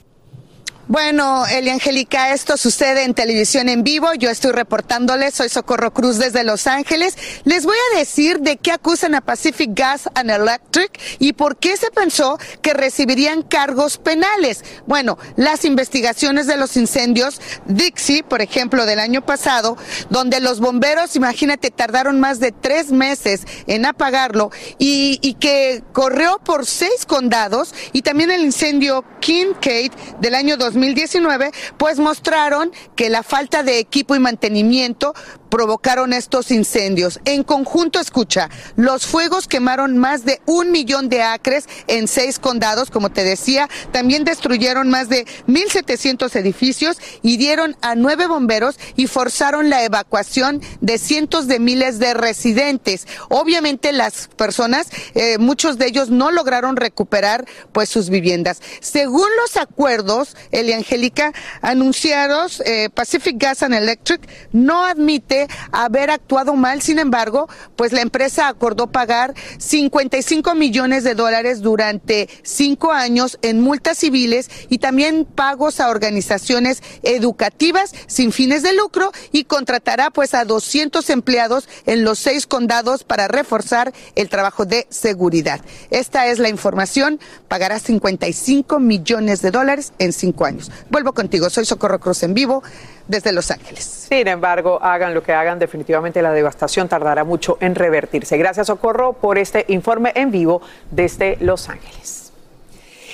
[SPEAKER 23] Bueno, Eli Angélica, esto sucede en televisión en vivo. Yo estoy reportándoles, soy Socorro Cruz desde Los Ángeles. Les voy a decir de qué acusan a Pacific Gas and Electric y por qué se pensó que recibirían cargos penales. Bueno, las investigaciones de los incendios Dixie, por ejemplo, del año pasado, donde los bomberos, imagínate, tardaron más de tres meses en apagarlo y, que corrió por seis condados y también el incendio Kincaid del año 2000 2019, pues mostraron que la falta de equipo y mantenimiento provocaron estos incendios. En conjunto, escucha, los fuegos quemaron más de un millón de acres en seis condados, como te decía, también destruyeron más de 1.700 edificios, hirieron a nueve bomberos y forzaron la evacuación de cientos de miles de residentes. Obviamente las personas, eh, muchos de ellos no lograron recuperar pues sus viviendas. Según los acuerdos, Elia Angélica, anunciados, eh, Pacific Gas and Electric no admite haber actuado mal. Sin embargo, pues la empresa acordó pagar 55 millones de dólares durante cinco años en multas civiles y también pagos a organizaciones educativas sin fines de lucro y contratará pues a 200 empleados en los seis condados para reforzar el trabajo de seguridad. Esta es la información. Pagará 55 millones de dólares en cinco años. Vuelvo contigo. Soy Socorro Cruz en vivo desde Los Ángeles.
[SPEAKER 6] Sin embargo, hagan lo que hagan, definitivamente la devastación tardará mucho en revertirse. Gracias, Socorro, por este informe en vivo desde Los Ángeles.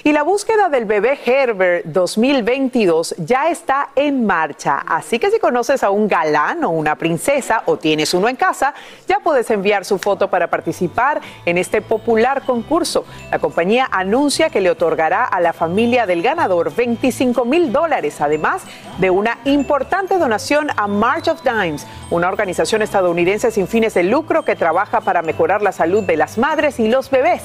[SPEAKER 6] Y la búsqueda del bebé Herbert 2022 ya está en marcha. Así que si conoces a un galán o una princesa o tienes uno en casa, ya puedes enviar su foto para participar en este popular concurso. La compañía anuncia que le otorgará a la familia del ganador 25 mil dólares, además de una importante donación a March of Dimes, una organización estadounidense sin fines de lucro que trabaja para mejorar la salud de las madres y los bebés.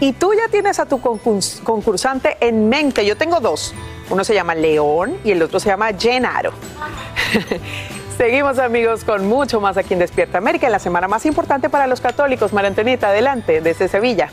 [SPEAKER 6] Y tú ya tienes a tu concursante en mente. Yo tengo dos. Uno se llama León y el otro se llama Genaro. Seguimos amigos con mucho más aquí en Despierta América, en la semana más importante para los católicos. María adelante desde Sevilla.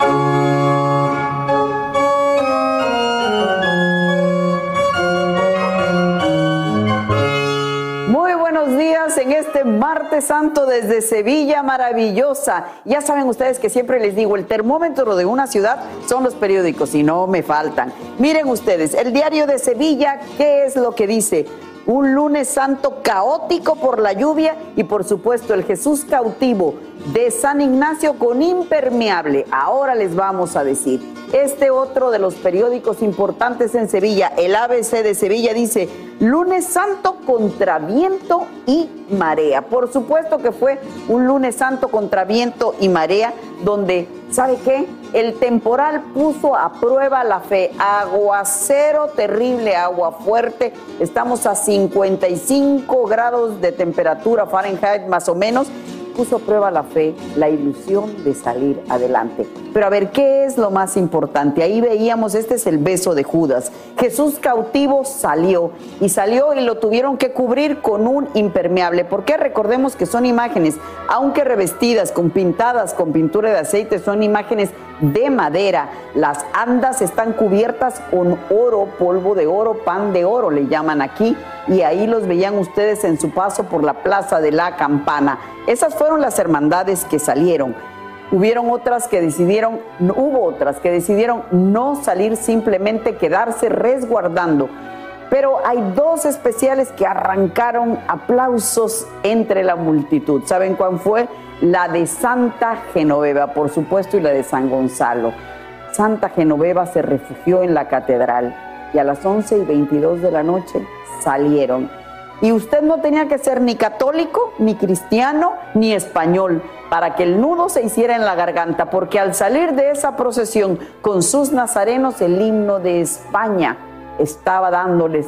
[SPEAKER 25] Muy buenos días en este martes santo desde Sevilla maravillosa. Ya saben ustedes que siempre les digo, el termómetro de una ciudad son los periódicos y no me faltan. Miren ustedes, el diario de Sevilla, ¿qué es lo que dice? Un lunes santo caótico por la lluvia y por supuesto el Jesús cautivo de San Ignacio con impermeable. Ahora les vamos a decir. Este otro de los periódicos importantes en Sevilla, el ABC de Sevilla, dice lunes santo contra viento y marea. Por supuesto que fue un lunes santo contra viento y marea donde, ¿sabe qué? El temporal puso a prueba la fe. Aguacero terrible, agua fuerte. Estamos a 55 grados de temperatura Fahrenheit más o menos puso a prueba la fe, la ilusión de salir adelante. Pero a ver, ¿qué es lo más importante? Ahí veíamos, este es el beso de Judas. Jesús cautivo salió y salió y lo tuvieron que cubrir con un impermeable. porque Recordemos que son imágenes, aunque revestidas, con pintadas, con pintura de aceite, son imágenes de madera. Las andas están cubiertas con oro, polvo de oro, pan de oro, le llaman aquí. Y ahí los veían ustedes en su paso por la Plaza de la Campana. Esas fueron las hermandades que salieron. Hubieron otras que decidieron, hubo otras que decidieron no salir, simplemente quedarse resguardando. Pero hay dos especiales que arrancaron aplausos entre la multitud. ¿Saben cuál fue? La de Santa Genoveva, por supuesto, y la de San Gonzalo. Santa Genoveva se refugió en la catedral y a las 11 y 22 de la noche salieron y usted no tenía que ser ni católico, ni cristiano, ni español para que el nudo se hiciera en la garganta, porque al salir de esa procesión con sus nazarenos, el himno de España estaba dándoles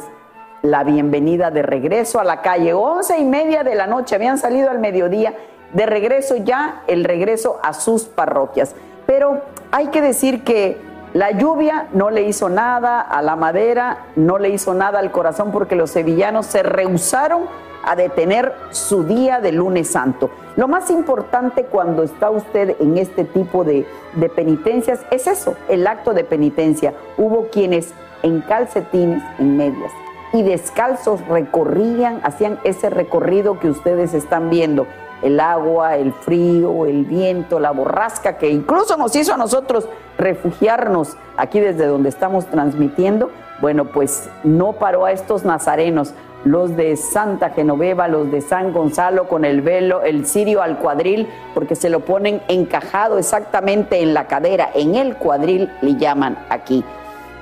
[SPEAKER 25] la bienvenida de regreso a la calle. Once y media de la noche, habían salido al mediodía, de regreso ya el regreso a sus parroquias. Pero hay que decir que la lluvia no le hizo nada a la madera, no le hizo nada al corazón porque los sevillanos se rehusaron a detener su día de lunes santo. Lo más importante cuando está usted en este tipo de, penitencias es eso, el acto de penitencia. Hubo quienes en calcetines, en medias y descalzos recorrían, hacían ese recorrido que ustedes están viendo el agua, el frío, el viento, la borrasca que incluso nos hizo a nosotros refugiarnos aquí desde donde estamos transmitiendo, bueno, pues no paró a estos nazarenos, los de Santa Genoveva, los de San Gonzalo con el velo, el cirio al cuadril, porque se lo ponen encajado exactamente en la cadera, en el cuadril le llaman aquí.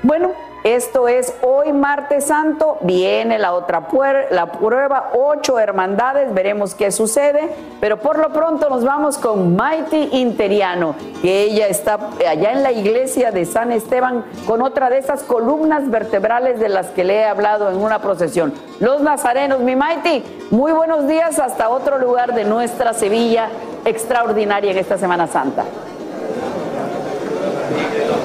[SPEAKER 25] Bueno, esto es hoy martes santo, viene la otra la prueba, ocho hermandades, veremos qué sucede, pero por lo pronto nos vamos con Mighty Interiano, que ella está allá en la iglesia de San Esteban con otra de esas columnas vertebrales de las que le he hablado en una procesión. Los nazarenos, mi Mighty, muy buenos días hasta otro lugar de nuestra Sevilla extraordinaria en esta Semana Santa.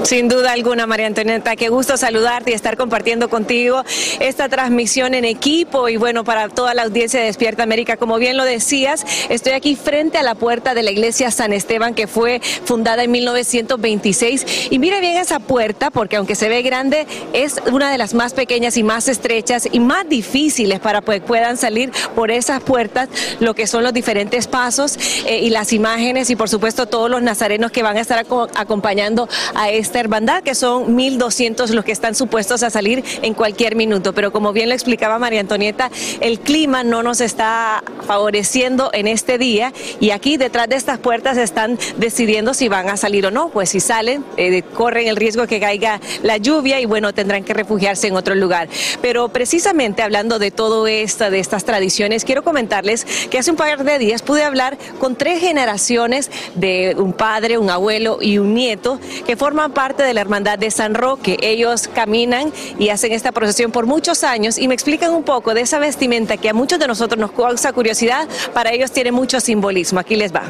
[SPEAKER 19] Sin duda alguna, María Antonieta, qué gusto saludarte y estar compartiendo contigo esta transmisión en equipo. Y bueno, para toda la audiencia de Despierta América, como bien lo decías, estoy aquí frente a la puerta de la iglesia San Esteban que fue fundada en 1926 y mire bien esa puerta porque aunque se ve grande, es una de las más pequeñas y más estrechas y más difíciles para que puedan salir por esas puertas lo que son los diferentes pasos eh, y las imágenes y por supuesto todos los nazarenos que van a estar acompañando a esta hermandad, que son 1.200 los que están supuestos a salir en cualquier minuto. Pero como bien lo explicaba María Antonieta, el clima no nos está favoreciendo en este día y aquí detrás de estas puertas están decidiendo si van a salir o no. Pues si salen, eh, corren el riesgo que caiga la lluvia y bueno, tendrán que refugiarse en otro lugar. Pero precisamente hablando de todo esto, de estas tradiciones, quiero comentarles que hace un par de días pude hablar con tres generaciones de un padre, un abuelo y un nieto que forman parte parte de la Hermandad de San Roque. Ellos caminan y hacen esta procesión por muchos años y me explican un poco de esa vestimenta que a muchos de nosotros nos causa curiosidad, para ellos tiene mucho simbolismo. Aquí les va.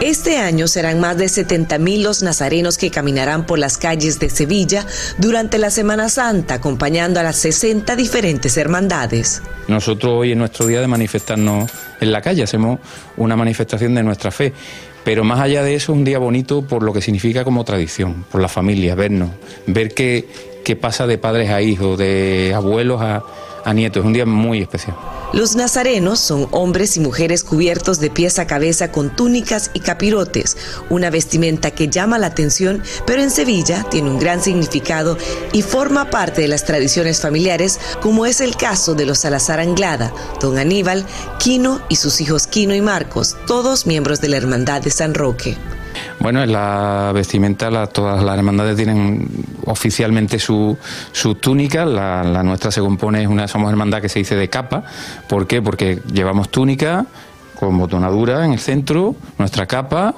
[SPEAKER 26] Este año serán más de 70 mil los nazarenos que caminarán por las calles de Sevilla durante la Semana Santa, acompañando a las 60 diferentes hermandades.
[SPEAKER 27] Nosotros hoy es nuestro día de manifestarnos en la calle, hacemos una manifestación de nuestra fe. Pero más allá de eso, es un día bonito por lo que significa como tradición, por la familia, vernos, ver qué, qué pasa de padres a hijos, de abuelos a, a nietos. Es un día muy especial.
[SPEAKER 26] Los nazarenos son hombres y mujeres cubiertos de pies a cabeza con túnicas y capirotes, una vestimenta que llama la atención, pero en Sevilla tiene un gran significado y forma parte de las tradiciones familiares, como es el caso de los Salazar Anglada, don Aníbal, Quino y sus hijos Quino y Marcos, todos miembros de la Hermandad de San Roque.
[SPEAKER 27] Bueno, en la vestimenta la- todas las hermandades tienen oficialmente su, su túnica. La, la nuestra se compone, una, somos hermandad que se dice de capa. ¿Por qué? Porque llevamos túnica con botonadura en el centro, nuestra capa,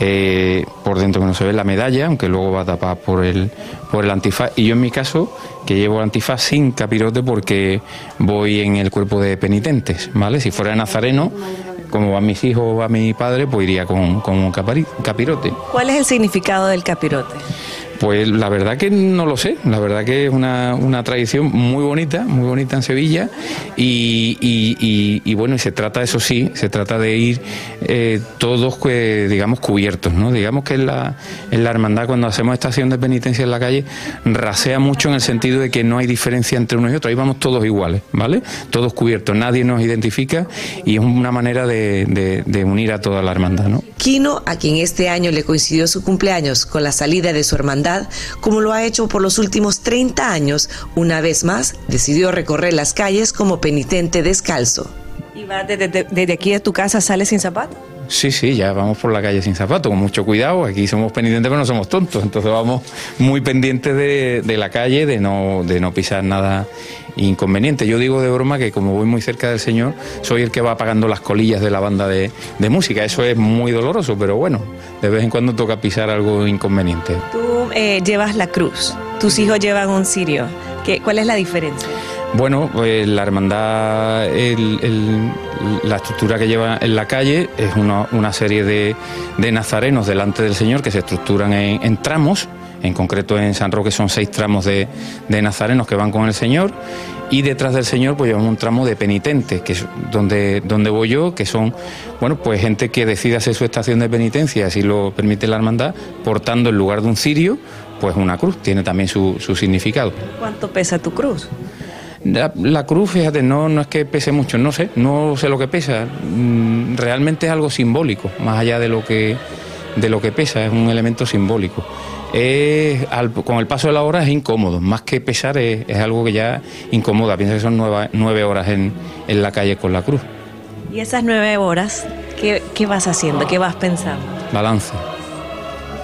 [SPEAKER 27] eh, por dentro que no se ve la medalla, aunque luego va tapada por el, por el antifaz. Y yo en mi caso, que llevo el antifaz sin capirote porque voy en el cuerpo de penitentes, ¿vale? Si fuera nazareno, como van mis hijos o va mi padre, pues iría con, con un capirote.
[SPEAKER 26] ¿Cuál es el significado del capirote?
[SPEAKER 27] Pues la verdad que no lo sé, la verdad que es una, una tradición muy bonita, muy bonita en Sevilla y, y- bueno, y se trata, eso sí, se trata de ir eh, todos, digamos, cubiertos, ¿no? Digamos que en la, en la hermandad cuando hacemos estación de penitencia en la calle rasea mucho en el sentido de que no hay diferencia entre unos y otros, ahí vamos todos iguales, ¿vale? Todos cubiertos, nadie nos identifica y es una manera de, de- de unir a toda la hermandad, ¿no?
[SPEAKER 26] Quino, a quien este año le coincidió su cumpleaños con la salida de su hermandad, como lo ha hecho por los últimos 30 años, una vez más decidió recorrer las calles como penitente descalzo.
[SPEAKER 19] ¿Y vas desde, aquí de tu casa, sales sin zapatos?
[SPEAKER 27] Sí, sí, ya vamos por la calle sin zapatos, con mucho cuidado. Aquí somos pendientes, pero no somos tontos. Entonces vamos muy pendientes de, de la calle, de no, de no pisar nada inconveniente. Yo digo de broma que como voy muy cerca del Señor, soy el que va apagando las colillas de la banda de, de música. Eso es muy doloroso, pero bueno, de vez en cuando toca pisar algo inconveniente.
[SPEAKER 19] Tú eh, llevas la cruz, tus hijos llevan un cirio. ¿Qué, ¿Cuál es la diferencia?
[SPEAKER 27] Bueno, pues la hermandad, la estructura que lleva en la calle es una, serie de, nazarenos delante del Señor que se estructuran en, en tramos. En concreto en San Roque son seis tramos de, nazarenos que van con el Señor. Y detrás del Señor pues llevamos un tramo de penitentes, que es donde, donde voy yo, que son, bueno, pues gente que decide hacer su estación de penitencia, así lo permite la hermandad, portando en lugar de un cirio, pues una cruz. Tiene también su, su significado.
[SPEAKER 19] ¿Cuánto pesa tu cruz?
[SPEAKER 27] La, la cruz, fíjate, no, no es que pese mucho, no sé, no sé lo que pesa. Mm, Realmente es algo simbólico, más allá de lo que, de lo que pesa, es un elemento simbólico. Es, al- con el paso de la hora es incómodo, más que pesar es, es algo que ya incomoda. Piensa que son nueva- nueve horas en, en la calle con la cruz.
[SPEAKER 19] Y esas nueve horas, ¿qué, qué vas haciendo? ¿Qué vas pensando?
[SPEAKER 27] Balance,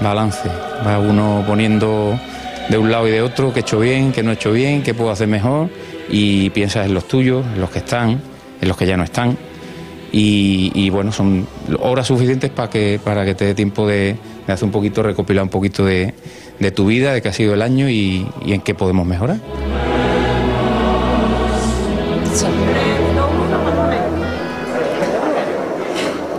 [SPEAKER 27] balance. Va uno poniendo de un lado y de otro qué he hecho bien, qué no he hecho bien, qué puedo hacer mejor y piensas en los tuyos, en los que están, en los que ya no están. Y, bueno, son horas suficientes para que, para que te dé tiempo de, de hacer un poquito, recopilar un poquito de, de tu vida, de qué ha sido el año y en qué podemos mejorar.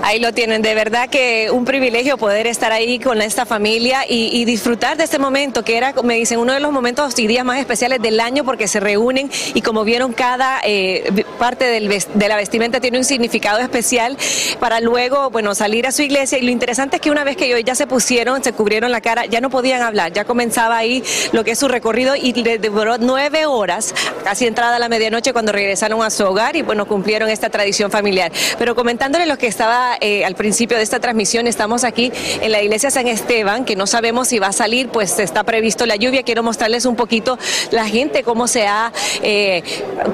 [SPEAKER 19] Ahí lo tienen, de verdad que un privilegio poder estar ahí con esta familia y, disfrutar de este momento, que era, me dicen, uno de los momentos y días más especiales del año porque se reúnen y como vieron, cada eh, parte del de la vestimenta tiene un significado especial para luego, bueno, salir a su iglesia. Y lo interesante es que una vez que ellos ya se pusieron, se cubrieron la cara, ya no podían hablar, ya comenzaba ahí lo que es su recorrido y les demoró nueve horas, casi entrada a la medianoche, cuando regresaron a su hogar y bueno, cumplieron esta tradición familiar. Pero comentándole lo que estaba eh, al principio de esta transmisión, estamos aquí en la iglesia San Esteban, que no sabemos si va a salir, pues está previsto la lluvia. Quiero mostrarles un poquito la gente, cómo se ha eh,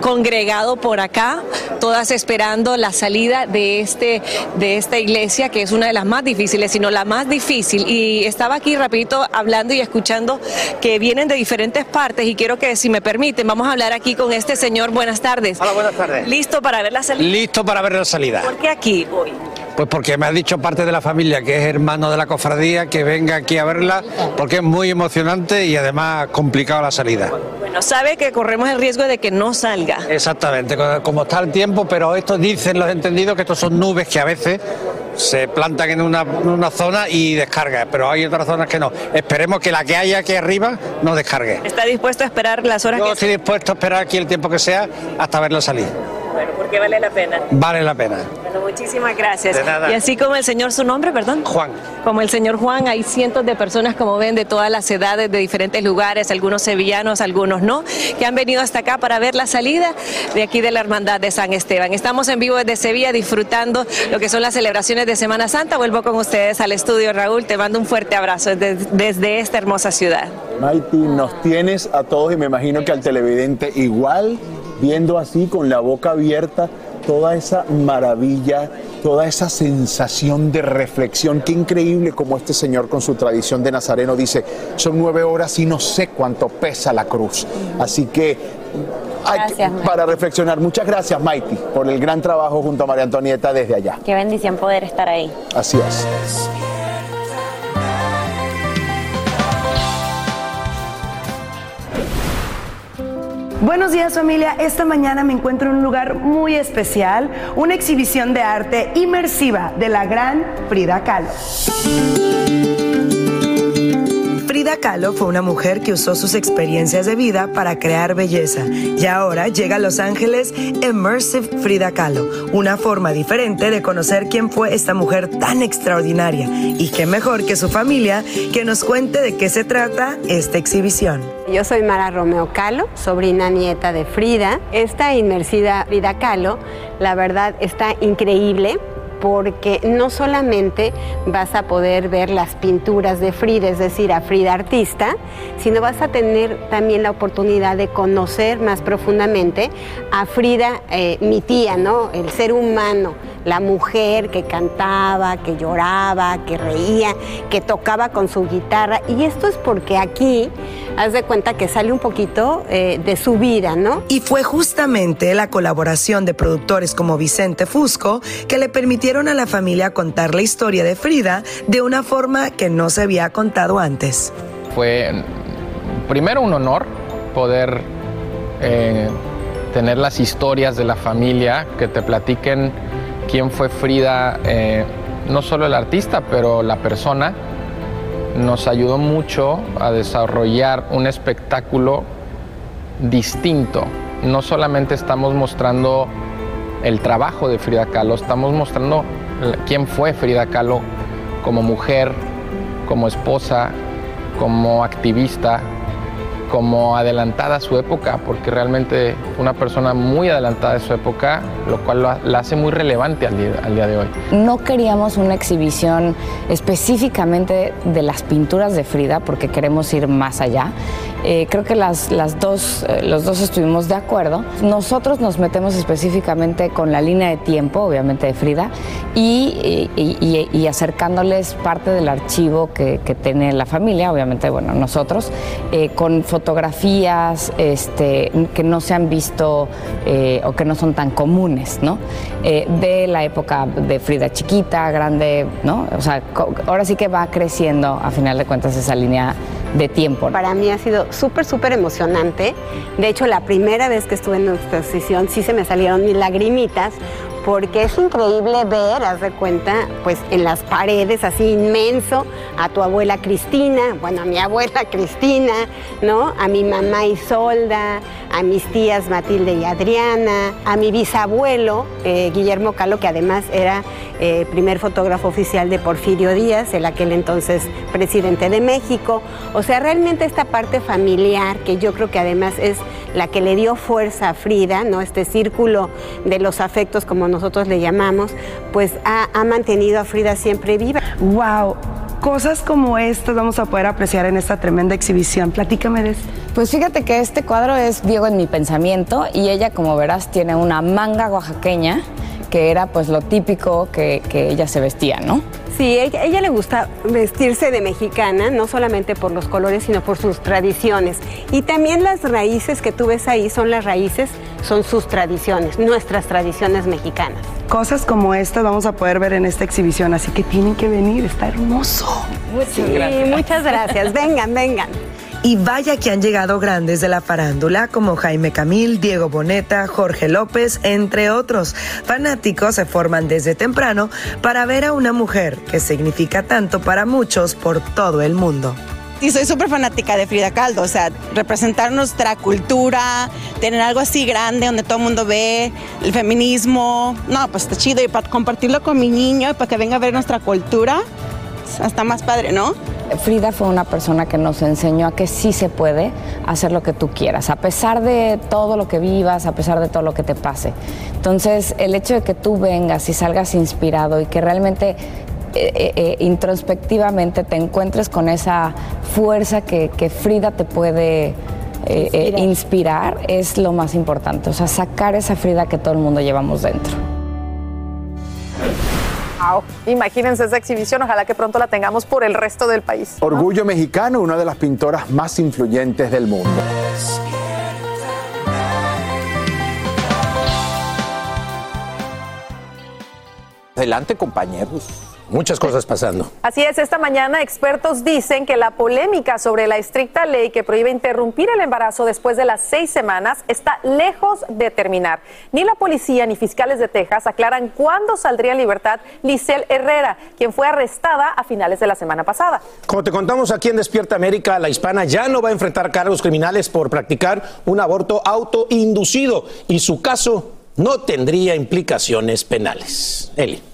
[SPEAKER 19] congregado por acá, todas esperando la salida de, este, de esta iglesia, que es una de las más difíciles, sino la más difícil. Y estaba aquí rapidito hablando y escuchando que vienen de diferentes partes y quiero que, si me permiten, vamos a hablar aquí con este señor. Buenas tardes.
[SPEAKER 9] Hola, buenas tardes.
[SPEAKER 19] ¿Listo para ver la salida?
[SPEAKER 9] Listo para ver la salida.
[SPEAKER 19] ¿Por qué aquí hoy?
[SPEAKER 9] Pues porque me ha dicho parte de la familia que es hermano de la cofradía que venga aquí a verla porque es muy emocionante y además complicado la salida.
[SPEAKER 19] Bueno, sabe que corremos el riesgo de que no salga.
[SPEAKER 9] Exactamente, co- como está el tiempo, pero esto dicen los entendidos que estos son nubes que a veces
[SPEAKER 28] se plantan en una, en una zona y descarga, pero hay otras zonas que no. Esperemos que la que haya aquí arriba no descargue.
[SPEAKER 19] ¿Está dispuesto a esperar las horas
[SPEAKER 28] Yo
[SPEAKER 19] que
[SPEAKER 28] estoy dispuesto a esperar aquí el tiempo que sea hasta verla salir.
[SPEAKER 19] Bueno, porque vale la pena.
[SPEAKER 28] Vale la pena.
[SPEAKER 19] Bueno, muchísimas gracias.
[SPEAKER 28] De nada.
[SPEAKER 19] Y así como el señor, su nombre, perdón.
[SPEAKER 28] Juan.
[SPEAKER 19] Como el señor Juan, hay cientos de personas, como ven, de todas las edades, de diferentes lugares, algunos sevillanos, algunos no, que han venido hasta acá para ver la salida de aquí de la Hermandad de San Esteban. Estamos en vivo desde Sevilla disfrutando lo que son las celebraciones de Semana Santa. Vuelvo con ustedes al estudio, Raúl. Te mando un fuerte abrazo desde, desde esta hermosa ciudad.
[SPEAKER 1] Mighty, nos tienes a todos y me imagino que al televidente igual, viendo así con la boca abierta toda esa maravilla, toda esa sensación de reflexión. Qué increíble como este señor con su tradición de nazareno dice, son nueve horas y no sé cuánto pesa la cruz. Así que
[SPEAKER 29] Gracias,
[SPEAKER 1] para reflexionar. Muchas gracias, Mighty, por el gran trabajo junto a María Antonieta desde allá.
[SPEAKER 29] Qué bendición poder estar ahí.
[SPEAKER 1] Así es.
[SPEAKER 30] Buenos días familia, esta mañana me encuentro en un lugar muy especial, una exhibición de arte inmersiva de la gran Frida Kahlo. Frida Kahlo fue una mujer que usó sus experiencias de vida para crear belleza y ahora llega a Los Ángeles Immersive Frida Kahlo, una forma diferente de conocer quién fue esta mujer tan extraordinaria y qué mejor que su familia que nos cuente de qué se trata esta exhibición.
[SPEAKER 25] Yo soy Mara Romeo Calo, sobrina nieta de Frida. Esta inmersiva Frida Kahlo, la verdad, está increíble porque no solamente vas a poder ver las pinturas de Frida, es decir, a Frida artista, sino vas a tener también la oportunidad de conocer más profundamente a Frida, eh, mi tía, ¿no? El ser humano, la mujer que cantaba, que lloraba, que reía, que tocaba con su guitarra. Y esto es porque aquí, haz de cuenta que sale un poquito eh, de su vida, ¿no?
[SPEAKER 30] Y fue justamente la colaboración de productores como Vicente Fusco que le permitieron a la familia contar la historia de Frida de una forma que no se había contado antes.
[SPEAKER 31] Fue primero un honor poder eh, tener las historias de la familia, que te platiquen quién fue Frida, eh, no solo el artista, pero la persona. Nos ayudó mucho a desarrollar un espectáculo distinto. No solamente estamos mostrando el trabajo de Frida Kahlo, estamos mostrando quién fue Frida Kahlo como mujer, como esposa, como activista, como adelantada a su época, porque realmente una persona muy adelantada de su época, lo cual la hace muy relevante al día, al día de hoy.
[SPEAKER 29] No queríamos una exhibición específicamente de las pinturas de Frida porque queremos ir más allá. Eh, creo que las, las dos, eh, los dos estuvimos de acuerdo. Nosotros nos metemos específicamente con la línea de tiempo, obviamente de Frida, y, y- y- y acercándoles parte del archivo que, que tiene la familia, obviamente, bueno, nosotros, eh, con fotografías este, que no se han visto eh, o que no son tan comunes, ¿no? Eh, de la época de Frida chiquita, grande, ¿no? O sea, ahora sí que va creciendo, a final de cuentas, esa línea de tiempo.
[SPEAKER 25] Para mí ha sido súper, súper emocionante. De hecho, la primera vez que estuve en nuestra exposición sí se me salieron mis lagrimitas porque es increíble ver, haz de cuenta, pues en las paredes así inmenso, a tu abuela Cristina, bueno, a mi abuela Cristina, ¿no? A mi mamá Isolda, a mis tías Matilde y Adriana, a mi bisabuelo eh, Guillermo Calo, que además era eh, primer fotógrafo oficial de Porfirio Díaz, el aquel entonces presidente de México. O sea, realmente esta parte familiar, que yo creo que además es la que le dio fuerza a Frida, ¿no? Este círculo de los afectos, como nosotros le llamamos, pues ha, ha mantenido a Frida siempre viva.
[SPEAKER 30] ¡Wow! Cosas como estas vamos a poder apreciar en esta tremenda exhibición. Platícame de esto.
[SPEAKER 29] Pues fíjate que este cuadro es Diego en mi pensamiento y ella, como verás, tiene una manga oaxaqueña que era pues lo típico que, que ella se vestía, ¿no?
[SPEAKER 25] Sí, ella, ella le gusta vestirse de mexicana, no solamente por los colores, sino por sus tradiciones. Y también las raíces que tú ves ahí son las raíces, son sus tradiciones, nuestras tradiciones mexicanas.
[SPEAKER 30] Cosas como estas vamos a poder ver en esta exhibición, así que tienen que venir, está hermoso.
[SPEAKER 25] sí, muchas gracias. Vengan, vengan.
[SPEAKER 30] Y vaya que han llegado grandes de la farándula como Jaime Camil, Diego Boneta, Jorge López, entre otros. Fanáticos se forman desde temprano para ver a una mujer que significa tanto para muchos por todo el mundo.
[SPEAKER 32] Y soy súper fanática de Frida Kahlo, o sea, representar nuestra cultura, tener algo así grande donde todo el mundo ve el feminismo. No, pues está chido y para compartirlo con mi niño y para que venga a ver nuestra cultura, está más padre, ¿no?
[SPEAKER 29] Frida fue una persona que nos enseñó a que sí se puede hacer lo que tú quieras, a pesar de todo lo que vivas, a pesar de todo lo que te pase. Entonces, el hecho de que tú vengas y salgas inspirado y que realmente eh, eh, introspectivamente te encuentres con esa fuerza que, que Frida te puede eh, inspirar es lo más importante. O sea, sacar esa Frida que todo el mundo llevamos dentro.
[SPEAKER 2] Wow. Imagínense esa exhibición, ojalá que pronto la tengamos por el resto del país.
[SPEAKER 1] Orgullo mexicano, una de las pintoras más influyentes del mundo. Adelante, compañeros.
[SPEAKER 9] Muchas cosas pasando.
[SPEAKER 2] Así es, esta mañana expertos dicen que la polémica sobre la estricta ley que prohíbe interrumpir el embarazo después de las seis semanas está lejos de terminar. Ni la policía ni fiscales de Texas aclaran cuándo saldría en libertad Lisel Herrera, quien fue arrestada a finales de la semana pasada.
[SPEAKER 9] Como te contamos aquí en Despierta América, la hispana ya no va a enfrentar cargos criminales por practicar un aborto autoinducido y su caso no tendría implicaciones penales. Eli.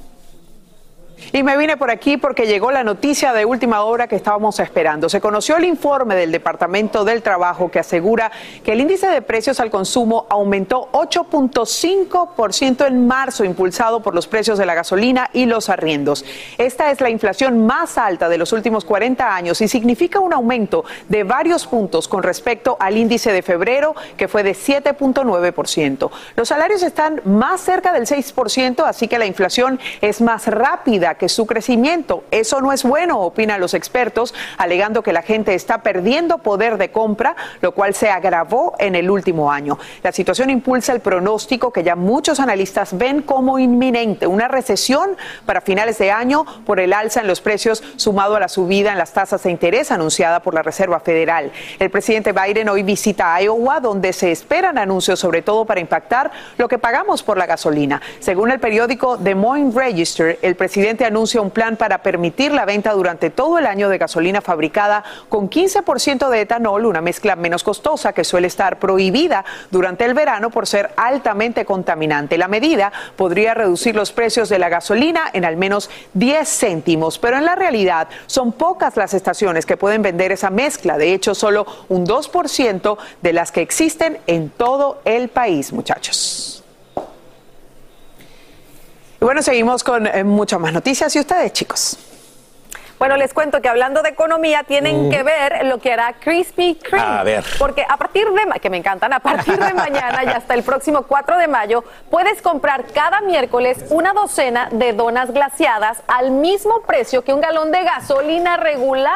[SPEAKER 6] Y me vine por aquí porque llegó la noticia de última hora que estábamos esperando. Se conoció el informe del Departamento del Trabajo que asegura que el índice de precios al consumo aumentó 8.5% en marzo, impulsado por los precios de la gasolina y los arriendos. Esta es la inflación más alta de los últimos 40 años y significa un aumento de varios puntos con respecto al índice de febrero, que fue de 7.9%. Los salarios están más cerca del 6%, así que la inflación es más rápida que su crecimiento. Eso no es bueno, opinan los expertos, alegando que la gente está perdiendo poder de compra, lo cual se agravó en el último año. La situación impulsa el pronóstico que ya muchos analistas ven como inminente, una recesión para finales de año por el alza en los precios sumado a la subida en las tasas de interés anunciada por la Reserva Federal. El presidente Biden hoy visita Iowa, donde se esperan anuncios sobre todo para impactar lo que pagamos por la gasolina. Según el periódico Des Moines Register, el presidente anuncia un plan para permitir la venta durante todo el año de gasolina fabricada con 15% de etanol, una mezcla menos costosa que suele estar prohibida durante el verano por ser altamente contaminante. La medida podría reducir los precios de la gasolina en al menos 10 céntimos, pero en la realidad son pocas las estaciones que pueden vender esa mezcla. De hecho, solo un 2% de las que existen en todo el país, muchachos. Y bueno, seguimos con eh, muchas más noticias. ¿Y ustedes, chicos?
[SPEAKER 2] Bueno, les cuento que hablando de economía tienen
[SPEAKER 9] Mm.
[SPEAKER 2] que ver lo que hará Krispy Kreme.
[SPEAKER 9] A ver.
[SPEAKER 2] Porque a partir de, que me encantan, a partir de mañana y hasta el próximo 4 de mayo, puedes comprar cada miércoles una docena de donas glaciadas al mismo precio que un galón de gasolina regular.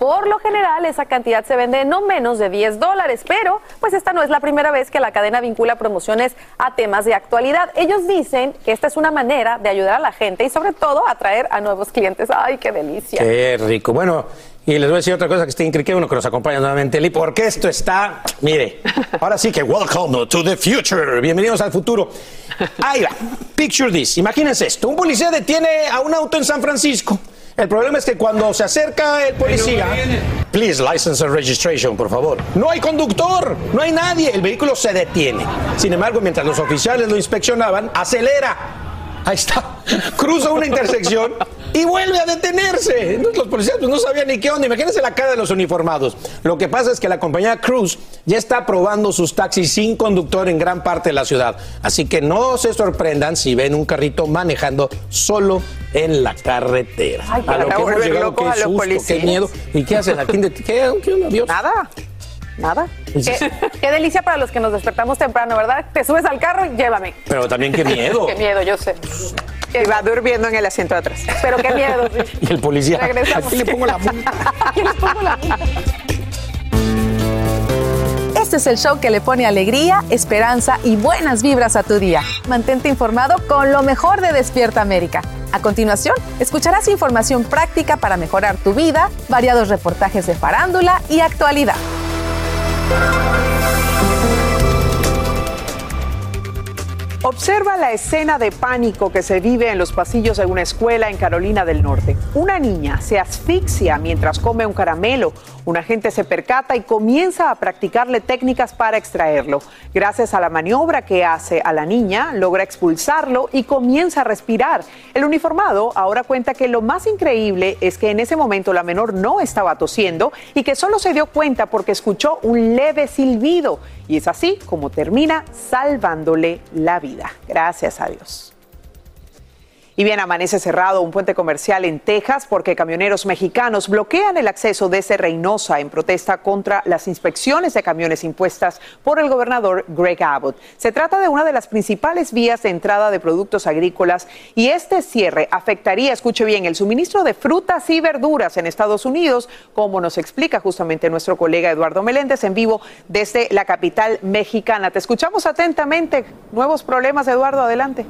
[SPEAKER 2] Por lo general, esa cantidad se vende en no menos de 10 dólares, pero pues esta no es la primera vez que la cadena vincula promociones a temas de actualidad. Ellos dicen que esta es una manera de ayudar a la gente y sobre todo atraer a nuevos clientes. ¡Ay, qué delicia!
[SPEAKER 9] Qué rico. Bueno, y les voy a decir otra cosa que está increíble, bueno, que nos acompaña nuevamente, Eli, porque esto está, mire, ahora sí que welcome to the future. Bienvenidos al futuro. Ahí va. Picture this. Imagínense esto. Un policía detiene a un auto en San Francisco. El problema es que cuando se acerca el policía, please license and registration, por favor. No hay conductor, no hay nadie. El vehículo se detiene. Sin embargo, mientras los oficiales lo inspeccionaban, acelera. Ahí está. Cruza una intersección y vuelve a detenerse. Entonces, los policías pues, no sabían ni qué onda. Imagínense la cara de los uniformados. Lo que pasa es que la compañía Cruz ya está probando sus taxis sin conductor en gran parte de la ciudad. Así que no se sorprendan si ven un carrito manejando solo en la carretera.
[SPEAKER 6] Ay,
[SPEAKER 9] a lo que hemos llegado, qué susto, qué miedo. ¿Y qué hacen? ¿A quién de- ¿Qué, qué onda, Dios?
[SPEAKER 6] Nada. Nada.
[SPEAKER 2] Qué, qué delicia para los que nos despertamos temprano, ¿verdad? Te subes al carro y llévame.
[SPEAKER 9] Pero también qué miedo.
[SPEAKER 2] qué miedo, yo sé.
[SPEAKER 6] Y va durmiendo en el asiento de atrás.
[SPEAKER 2] Pero qué miedo. sí.
[SPEAKER 9] Y el policía.
[SPEAKER 2] Regresamos.
[SPEAKER 9] Aquí le pongo la multa.
[SPEAKER 2] Aquí les pongo la multa.
[SPEAKER 33] Este es el show que le pone alegría, esperanza y buenas vibras a tu día. Mantente informado con lo mejor de Despierta América. A continuación, escucharás información práctica para mejorar tu vida, variados reportajes de farándula y actualidad.
[SPEAKER 6] Observa la escena de pánico que se vive en los pasillos de una escuela en Carolina del Norte. Una niña se asfixia mientras come un caramelo. Un agente se percata y comienza a practicarle técnicas para extraerlo. Gracias a la maniobra que hace a la niña, logra expulsarlo y comienza a respirar. El uniformado ahora cuenta que lo más increíble es que en ese momento la menor no estaba tosiendo y que solo se dio cuenta porque escuchó un leve silbido. Y es así como termina salvándole la vida. Gracias a Dios. Y bien, amanece cerrado un puente comercial en Texas porque camioneros mexicanos bloquean el acceso desde Reynosa en protesta contra las inspecciones de camiones impuestas por el gobernador Greg Abbott. Se trata de una de las principales vías de entrada de productos agrícolas y este cierre afectaría, escuche bien, el suministro de frutas y verduras en Estados Unidos, como nos explica justamente nuestro colega Eduardo Meléndez en vivo desde la capital mexicana. Te escuchamos atentamente. Nuevos problemas, Eduardo, adelante.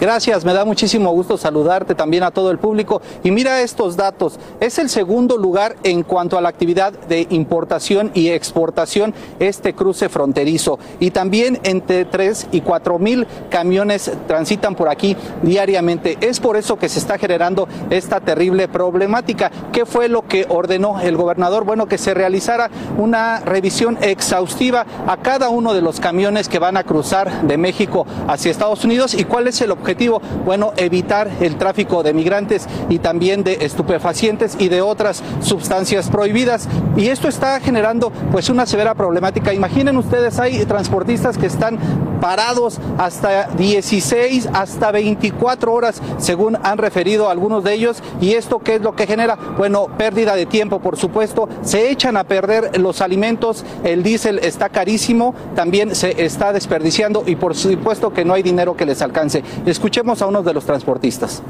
[SPEAKER 34] Gracias, me da muchísimo gusto saludarte también a todo el público. Y mira estos datos, es el segundo lugar en cuanto a la actividad de importación y exportación este cruce fronterizo. Y también entre 3 y 4 mil camiones transitan por aquí diariamente. Es por eso que se está generando esta terrible problemática. ¿Qué fue lo que ordenó el gobernador? Bueno, que se realizara una revisión exhaustiva a cada uno de los camiones que van a cruzar de México hacia Estados Unidos y cuál es el objetivo objetivo? Bueno, evitar el tráfico de migrantes y también de estupefacientes y de otras sustancias prohibidas. Y esto está generando pues una severa problemática. Imaginen ustedes, hay transportistas que están parados hasta 16, hasta 24 horas, según han referido algunos de ellos. ¿Y esto qué es lo que genera? Bueno, pérdida de tiempo, por supuesto. Se echan a perder los alimentos, el diésel está carísimo, también se está desperdiciando y por supuesto que no hay dinero que les alcance. Escuchemos a uno de los transportistas.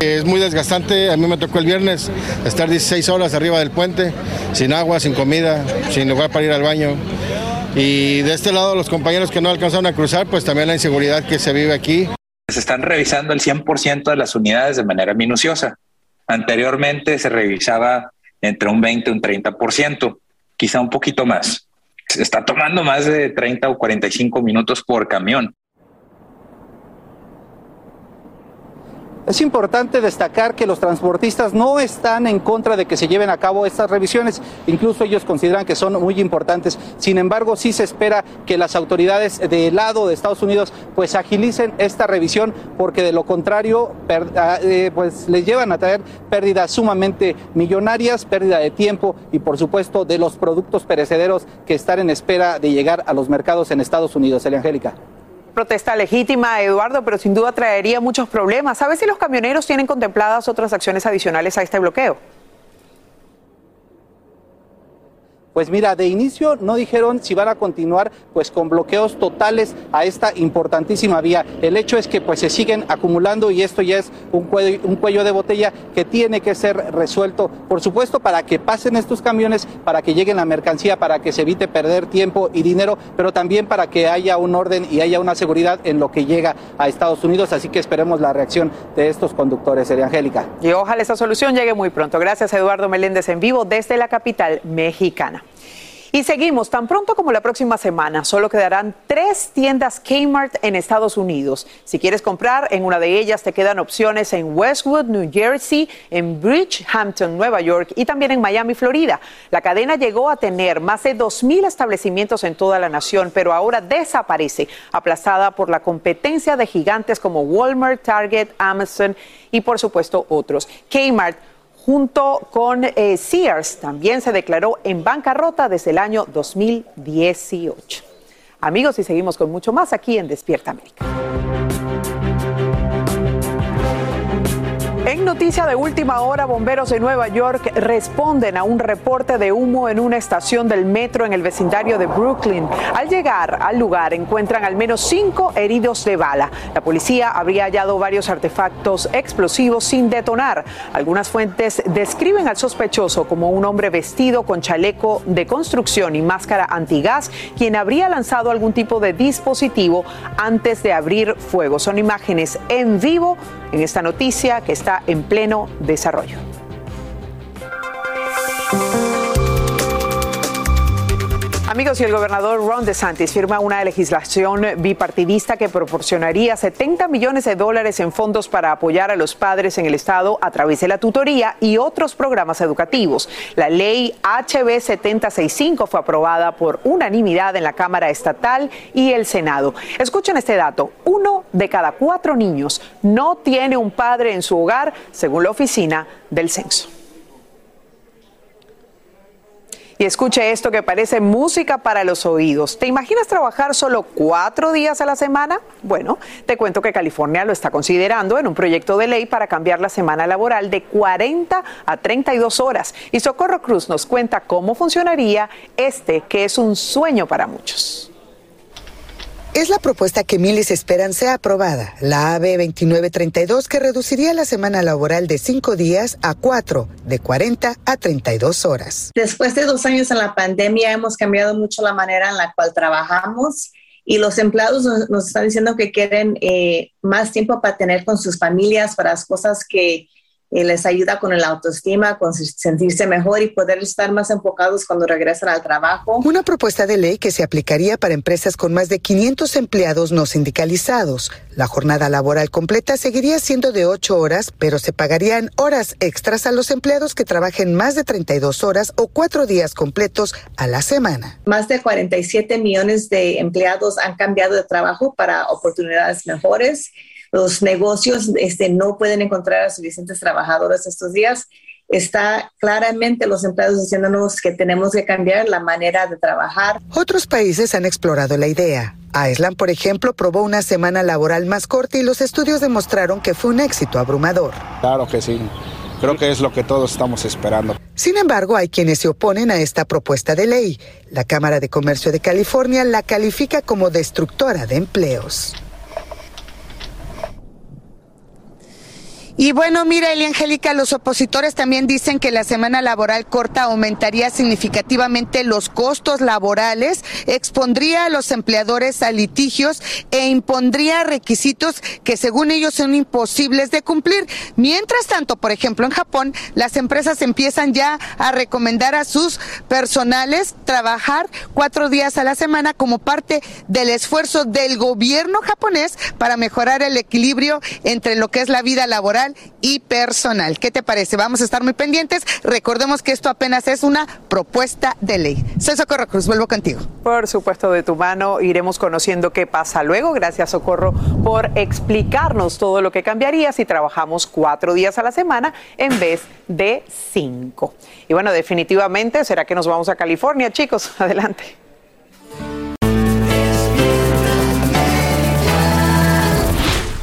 [SPEAKER 35] Es muy desgastante, a mí me tocó el viernes estar 16 horas arriba del puente, sin agua, sin comida, sin lugar para ir al baño. Y de este lado los compañeros que no alcanzaron a cruzar, pues también la inseguridad que se vive aquí.
[SPEAKER 36] Se están revisando el 100% de las unidades de manera minuciosa. Anteriormente se revisaba entre un 20 y un 30%, quizá un poquito más. Se está tomando más de 30 o 45 minutos por camión.
[SPEAKER 34] Es importante destacar que los transportistas no están en contra de que se lleven a cabo estas revisiones, incluso ellos consideran que son muy importantes. Sin embargo, sí se espera que las autoridades del lado de Estados Unidos pues agilicen esta revisión porque de lo contrario ah, eh, pues les llevan a traer pérdidas sumamente millonarias, pérdida de tiempo y por supuesto de los productos perecederos que están en espera de llegar a los mercados en Estados Unidos. Elia Angélica
[SPEAKER 6] protesta legítima, Eduardo, pero sin duda traería muchos problemas. ¿Sabes si los camioneros tienen contempladas otras acciones adicionales a este bloqueo?
[SPEAKER 34] Pues mira, de inicio no dijeron si van a continuar pues con bloqueos totales a esta importantísima vía. El hecho es que pues se siguen acumulando y esto ya es un cuello, de botella que tiene que ser resuelto, por supuesto, para que pasen estos camiones, para que lleguen la mercancía, para que se evite perder tiempo y dinero, pero también para que haya un orden y haya una seguridad en lo que llega a Estados Unidos. Así que esperemos la reacción de estos conductores, Sería Angélica.
[SPEAKER 6] Y ojalá esa solución llegue muy pronto. Gracias, Eduardo Meléndez, en vivo desde la capital mexicana. Y seguimos, tan pronto como la próxima semana, solo quedarán tres tiendas Kmart en Estados Unidos. Si quieres comprar en una de ellas, te quedan opciones en Westwood, New Jersey, en Bridgehampton, Nueva York y también en Miami, Florida. La cadena llegó a tener más de 2.000 establecimientos en toda la nación, pero ahora desaparece, aplazada por la competencia de gigantes como Walmart, Target, Amazon y por supuesto otros. Kmart junto con eh, Sears, también se declaró en bancarrota desde el año 2018. Amigos, y seguimos con mucho más aquí en Despierta América. En noticia de última hora, bomberos de Nueva York responden a un reporte de humo en una estación del metro en el vecindario de Brooklyn. Al llegar al lugar encuentran al menos cinco heridos de bala. La policía habría hallado varios artefactos explosivos sin detonar. Algunas fuentes describen al sospechoso como un hombre vestido con chaleco de construcción y máscara antigás, quien habría lanzado algún tipo de dispositivo antes de abrir fuego. Son imágenes en vivo en esta noticia que está en pleno desarrollo. Amigos, y el gobernador Ron DeSantis firma una legislación bipartidista que proporcionaría 70 millones de dólares en fondos para apoyar a los padres en el estado a través de la tutoría y otros programas educativos. La ley HB 7065 fue aprobada por unanimidad en la Cámara Estatal y el Senado. Escuchen este dato, uno de cada cuatro niños no tiene un padre en su hogar, según la oficina del censo. Y escuche esto que parece música para los oídos. ¿Te imaginas trabajar solo cuatro días a la semana? Bueno, te cuento que California lo está considerando en un proyecto de ley para cambiar la semana laboral de 40 a 32 horas. Y Socorro Cruz nos cuenta cómo funcionaría este, que es un sueño para muchos.
[SPEAKER 37] Es la propuesta que miles esperan sea aprobada, la AB 2932, que reduciría la semana laboral de cinco días a cuatro, de 40 a 32 horas.
[SPEAKER 38] Después de dos años en la pandemia, hemos cambiado mucho la manera en la cual trabajamos y los empleados nos, están diciendo que quieren eh, más tiempo para tener con sus familias, para las cosas que eh, les ayuda con el autoestima, con sentirse mejor y poder estar más enfocados cuando regresan al trabajo.
[SPEAKER 37] Una propuesta de ley que se aplicaría para empresas con más de 500 empleados no sindicalizados. La jornada laboral completa seguiría siendo de 8 horas, pero se pagarían horas extras a los empleados que trabajen más de 32 horas o 4 días completos a la semana.
[SPEAKER 38] Más de 47 millones de empleados han cambiado de trabajo para oportunidades mejores los negocios este, no pueden encontrar a suficientes trabajadores estos días. Está claramente los empleados diciéndonos que tenemos que cambiar la manera de trabajar.
[SPEAKER 37] Otros países han explorado la idea. Iceland, por ejemplo, probó una semana laboral más corta y los estudios demostraron que fue un éxito abrumador.
[SPEAKER 39] Claro que sí. Creo que es lo que todos estamos esperando.
[SPEAKER 37] Sin embargo, hay quienes se oponen a esta propuesta de ley. La Cámara de Comercio de California la califica como destructora de empleos.
[SPEAKER 23] Y bueno, mira, Eli Angélica, los opositores también dicen que la semana laboral corta aumentaría significativamente los costos laborales, expondría a los empleadores a litigios e impondría requisitos que según ellos son imposibles de cumplir. Mientras tanto, por ejemplo, en Japón, las empresas empiezan ya a recomendar a sus personales trabajar cuatro días a la semana como parte del esfuerzo del gobierno japonés para mejorar el equilibrio entre lo que es la vida laboral y personal. ¿Qué te parece? Vamos a estar muy pendientes. Recordemos que esto apenas es una propuesta de ley. Soy Socorro Cruz, vuelvo contigo.
[SPEAKER 6] Por supuesto, de tu mano iremos conociendo qué pasa luego. Gracias, Socorro, por explicarnos todo lo que cambiaría si trabajamos cuatro días a la semana en vez de cinco. Y bueno, definitivamente, ¿será que nos vamos a California, chicos? Adelante.